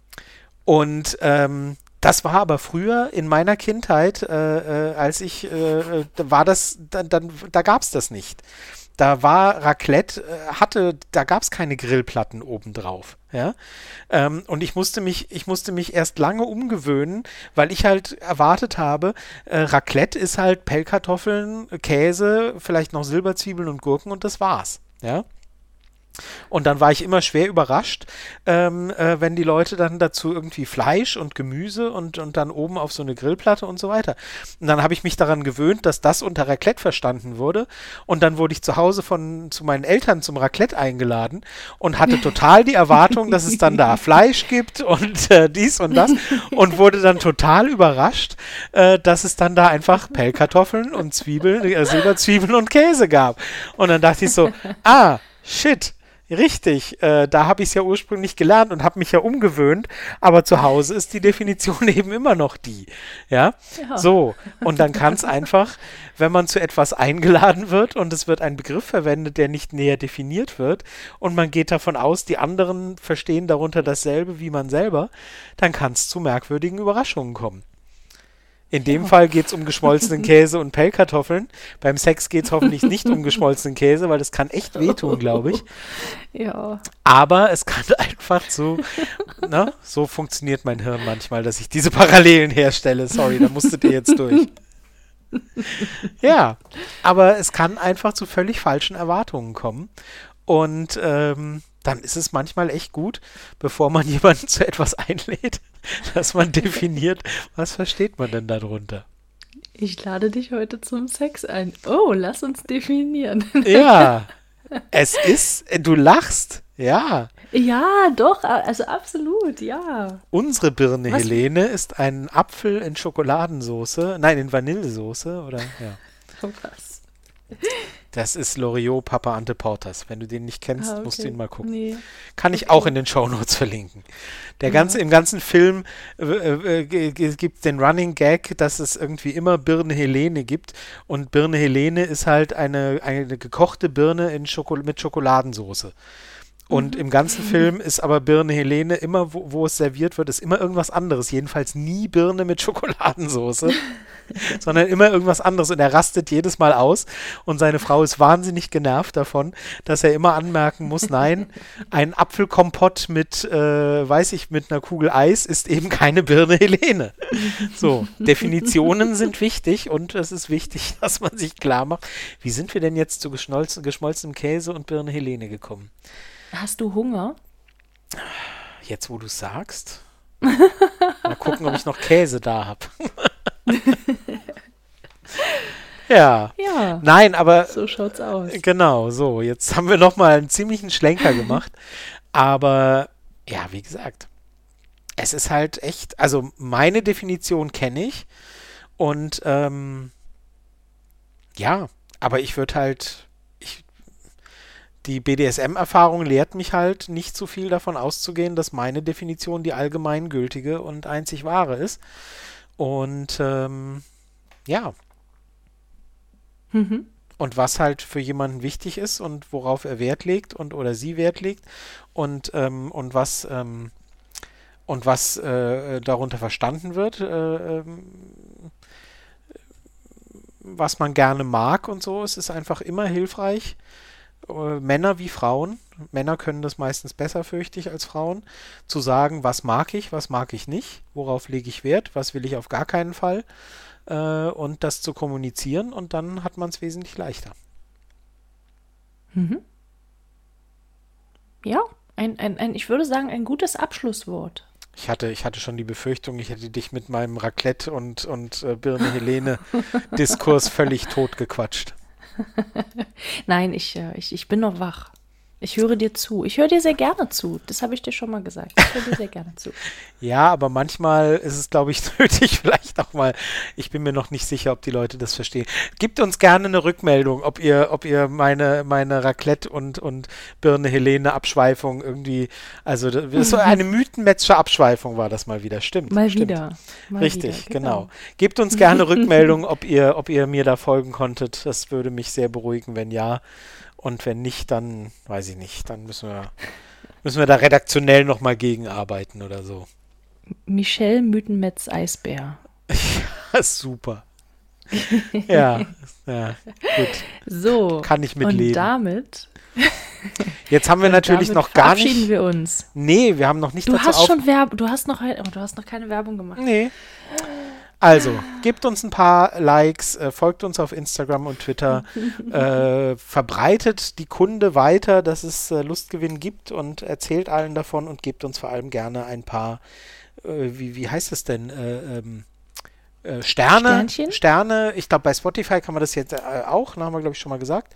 und ähm, das war aber früher in meiner Kindheit, äh, äh, als ich, äh, äh war das, dann, dann da gab es das nicht. Da war Raclette, äh, hatte, da gab es keine Grillplatten obendrauf. Ja? Ähm, und ich musste mich, ich musste mich erst lange umgewöhnen, weil ich halt erwartet habe, äh, Raclette ist halt Pellkartoffeln, Käse, vielleicht noch Silberzwiebeln und Gurken und das war's. Ja. Und dann war ich immer schwer überrascht, ähm, äh, wenn die Leute dann dazu irgendwie Fleisch und Gemüse und, und dann oben auf so eine Grillplatte und so weiter. Und dann habe ich mich daran gewöhnt, dass das unter Raclette verstanden wurde. Und dann wurde ich zu Hause von zu meinen Eltern zum Raclette eingeladen und hatte total die Erwartung, dass es dann da Fleisch gibt und äh, dies und das und wurde dann total überrascht, äh, dass es dann da einfach Pellkartoffeln und Zwiebeln, äh, Silberzwiebeln und Käse gab. Und dann dachte ich so, ah, shit, Richtig, äh, da habe ich es ja ursprünglich gelernt und habe mich ja umgewöhnt, aber zu Hause ist die Definition eben immer noch die. Ja, ja. so. Und dann kann es einfach, wenn man zu etwas eingeladen wird und es wird ein Begriff verwendet, der nicht näher definiert wird und man geht davon aus, die anderen verstehen darunter dasselbe wie man selber, dann kann es zu merkwürdigen Überraschungen kommen. In dem ja. Fall geht es um geschmolzenen Käse und Pellkartoffeln. Beim Sex geht es hoffentlich nicht um geschmolzenen Käse, weil das kann echt wehtun, glaube ich.
Ja.
Aber es kann einfach so, ne, so funktioniert mein Hirn manchmal, dass ich diese Parallelen herstelle. Sorry, da musstet ihr jetzt durch. ja, aber es kann einfach zu völlig falschen Erwartungen kommen. Und ähm, dann ist es manchmal echt gut, bevor man jemanden zu etwas einlädt, dass man definiert, was versteht man denn darunter.
Ich lade dich heute zum Sex ein. Oh, lass uns definieren.
Ja, es ist, du lachst, ja.
Ja, doch, also absolut, ja.
Unsere Birne was? Helene ist ein Apfel in Schokoladensoße, nein, in Vanillesoße, oder? Ja. Was? Das ist Loriot Papa Ante Portas. Wenn du den nicht kennst, ah, okay. musst du ihn mal gucken. Nee. Kann ich okay. auch in den Show Notes verlinken. Der ganze, ja. Im ganzen Film äh, äh, gibt es den Running Gag, dass es irgendwie immer Birne Helene gibt. Und Birne Helene ist halt eine, eine gekochte Birne in Schoko mit Schokoladensauce. Und mhm. im ganzen Film ist aber Birne Helene immer, wo, wo, es serviert wird, ist immer irgendwas anderes. Jedenfalls nie Birne mit Schokoladensauce, sondern immer irgendwas anderes. Und er rastet jedes Mal aus. Und seine Frau ist wahnsinnig genervt davon, dass er immer anmerken muss, nein, ein Apfelkompott mit, äh, weiß ich, mit einer Kugel Eis ist eben keine Birne Helene. So, Definitionen sind wichtig und es ist wichtig, dass man sich klar macht, wie sind wir denn jetzt zu geschmolzenem Käse und Birne Helene gekommen?
Hast du Hunger?
Jetzt, wo du sagst. Mal gucken, ob ich noch Käse da habe. ja.
Ja.
Nein, aber.
So schaut's aus.
Genau, so. Jetzt haben wir nochmal einen ziemlichen Schlenker gemacht. aber, ja, wie gesagt. Es ist halt echt. Also, meine Definition kenne ich. Und, ähm. Ja, aber ich würde halt die BDSM-Erfahrung lehrt mich halt, nicht zu viel davon auszugehen, dass meine Definition die allgemeingültige und einzig wahre ist. Und ähm, ja. Mhm. Und was halt für jemanden wichtig ist und worauf er Wert legt und oder sie Wert legt und, ähm, und was ähm, und was äh, darunter verstanden wird, äh, ähm, was man gerne mag und so, es ist einfach immer hilfreich, äh, Männer wie Frauen, Männer können das meistens besser, fürchte ich, als Frauen, zu sagen, was mag ich, was mag ich nicht, worauf lege ich Wert, was will ich auf gar keinen Fall äh, und das zu kommunizieren und dann hat man es wesentlich leichter.
Mhm. Ja, ein, ein, ein, ich würde sagen, ein gutes Abschlusswort.
Ich hatte, ich hatte schon die Befürchtung, ich hätte dich mit meinem Raclette und, und äh, Birne Helene Diskurs völlig totgequatscht.
Nein, ich, äh, ich, ich bin noch wach. Ich höre dir zu. Ich höre dir sehr gerne zu. Das habe ich dir schon mal gesagt. Ich höre dir sehr gerne zu.
Ja, aber manchmal ist es, glaube ich, nötig, vielleicht auch mal. Ich bin mir noch nicht sicher, ob die Leute das verstehen. Gebt uns gerne eine Rückmeldung, ob ihr, ob ihr meine, meine Raclette und, und Birne Helene Abschweifung irgendwie, also das so eine mythenmetzsche Abschweifung war das mal wieder. Stimmt.
Mal
stimmt.
wieder. Mal
Richtig,
wieder,
genau. Gebt uns gerne Rückmeldung, ob ihr, ob ihr mir da folgen konntet. Das würde mich sehr beruhigen, wenn ja. Und wenn nicht, dann weiß ich nicht. Dann müssen wir, müssen wir da redaktionell nochmal gegenarbeiten oder so.
Michelle Mythenmetz Eisbär.
Super. ja, ja, gut.
So.
Kann ich
Und
mitleben.
damit,
Jetzt haben wir natürlich noch gar
verabschieden
nicht.
wir uns.
Nee, wir haben noch nicht
Du
dazu
hast schon Werbung, du hast noch, oh, du hast noch keine Werbung gemacht.
Nee. Also, gebt uns ein paar Likes, äh, folgt uns auf Instagram und Twitter, äh, verbreitet die Kunde weiter, dass es äh, Lustgewinn gibt und erzählt allen davon und gebt uns vor allem gerne ein paar, äh, wie, wie heißt es denn, äh, ähm, äh, Sterne.
Sternchen?
Sterne. Ich glaube, bei Spotify kann man das jetzt auch, ne, haben wir, glaube ich, schon mal gesagt.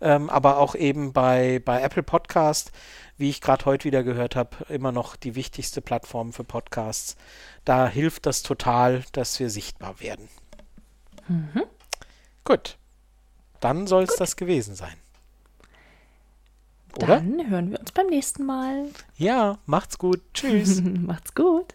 Ähm, aber auch eben bei, bei Apple Podcast, wie ich gerade heute wieder gehört habe, immer noch die wichtigste Plattform für Podcasts. Da hilft das total, dass wir sichtbar werden. Gut. Dann soll es das gewesen sein. Oder?
Dann hören wir uns beim nächsten Mal.
Ja, macht's gut. Tschüss.
Macht's gut.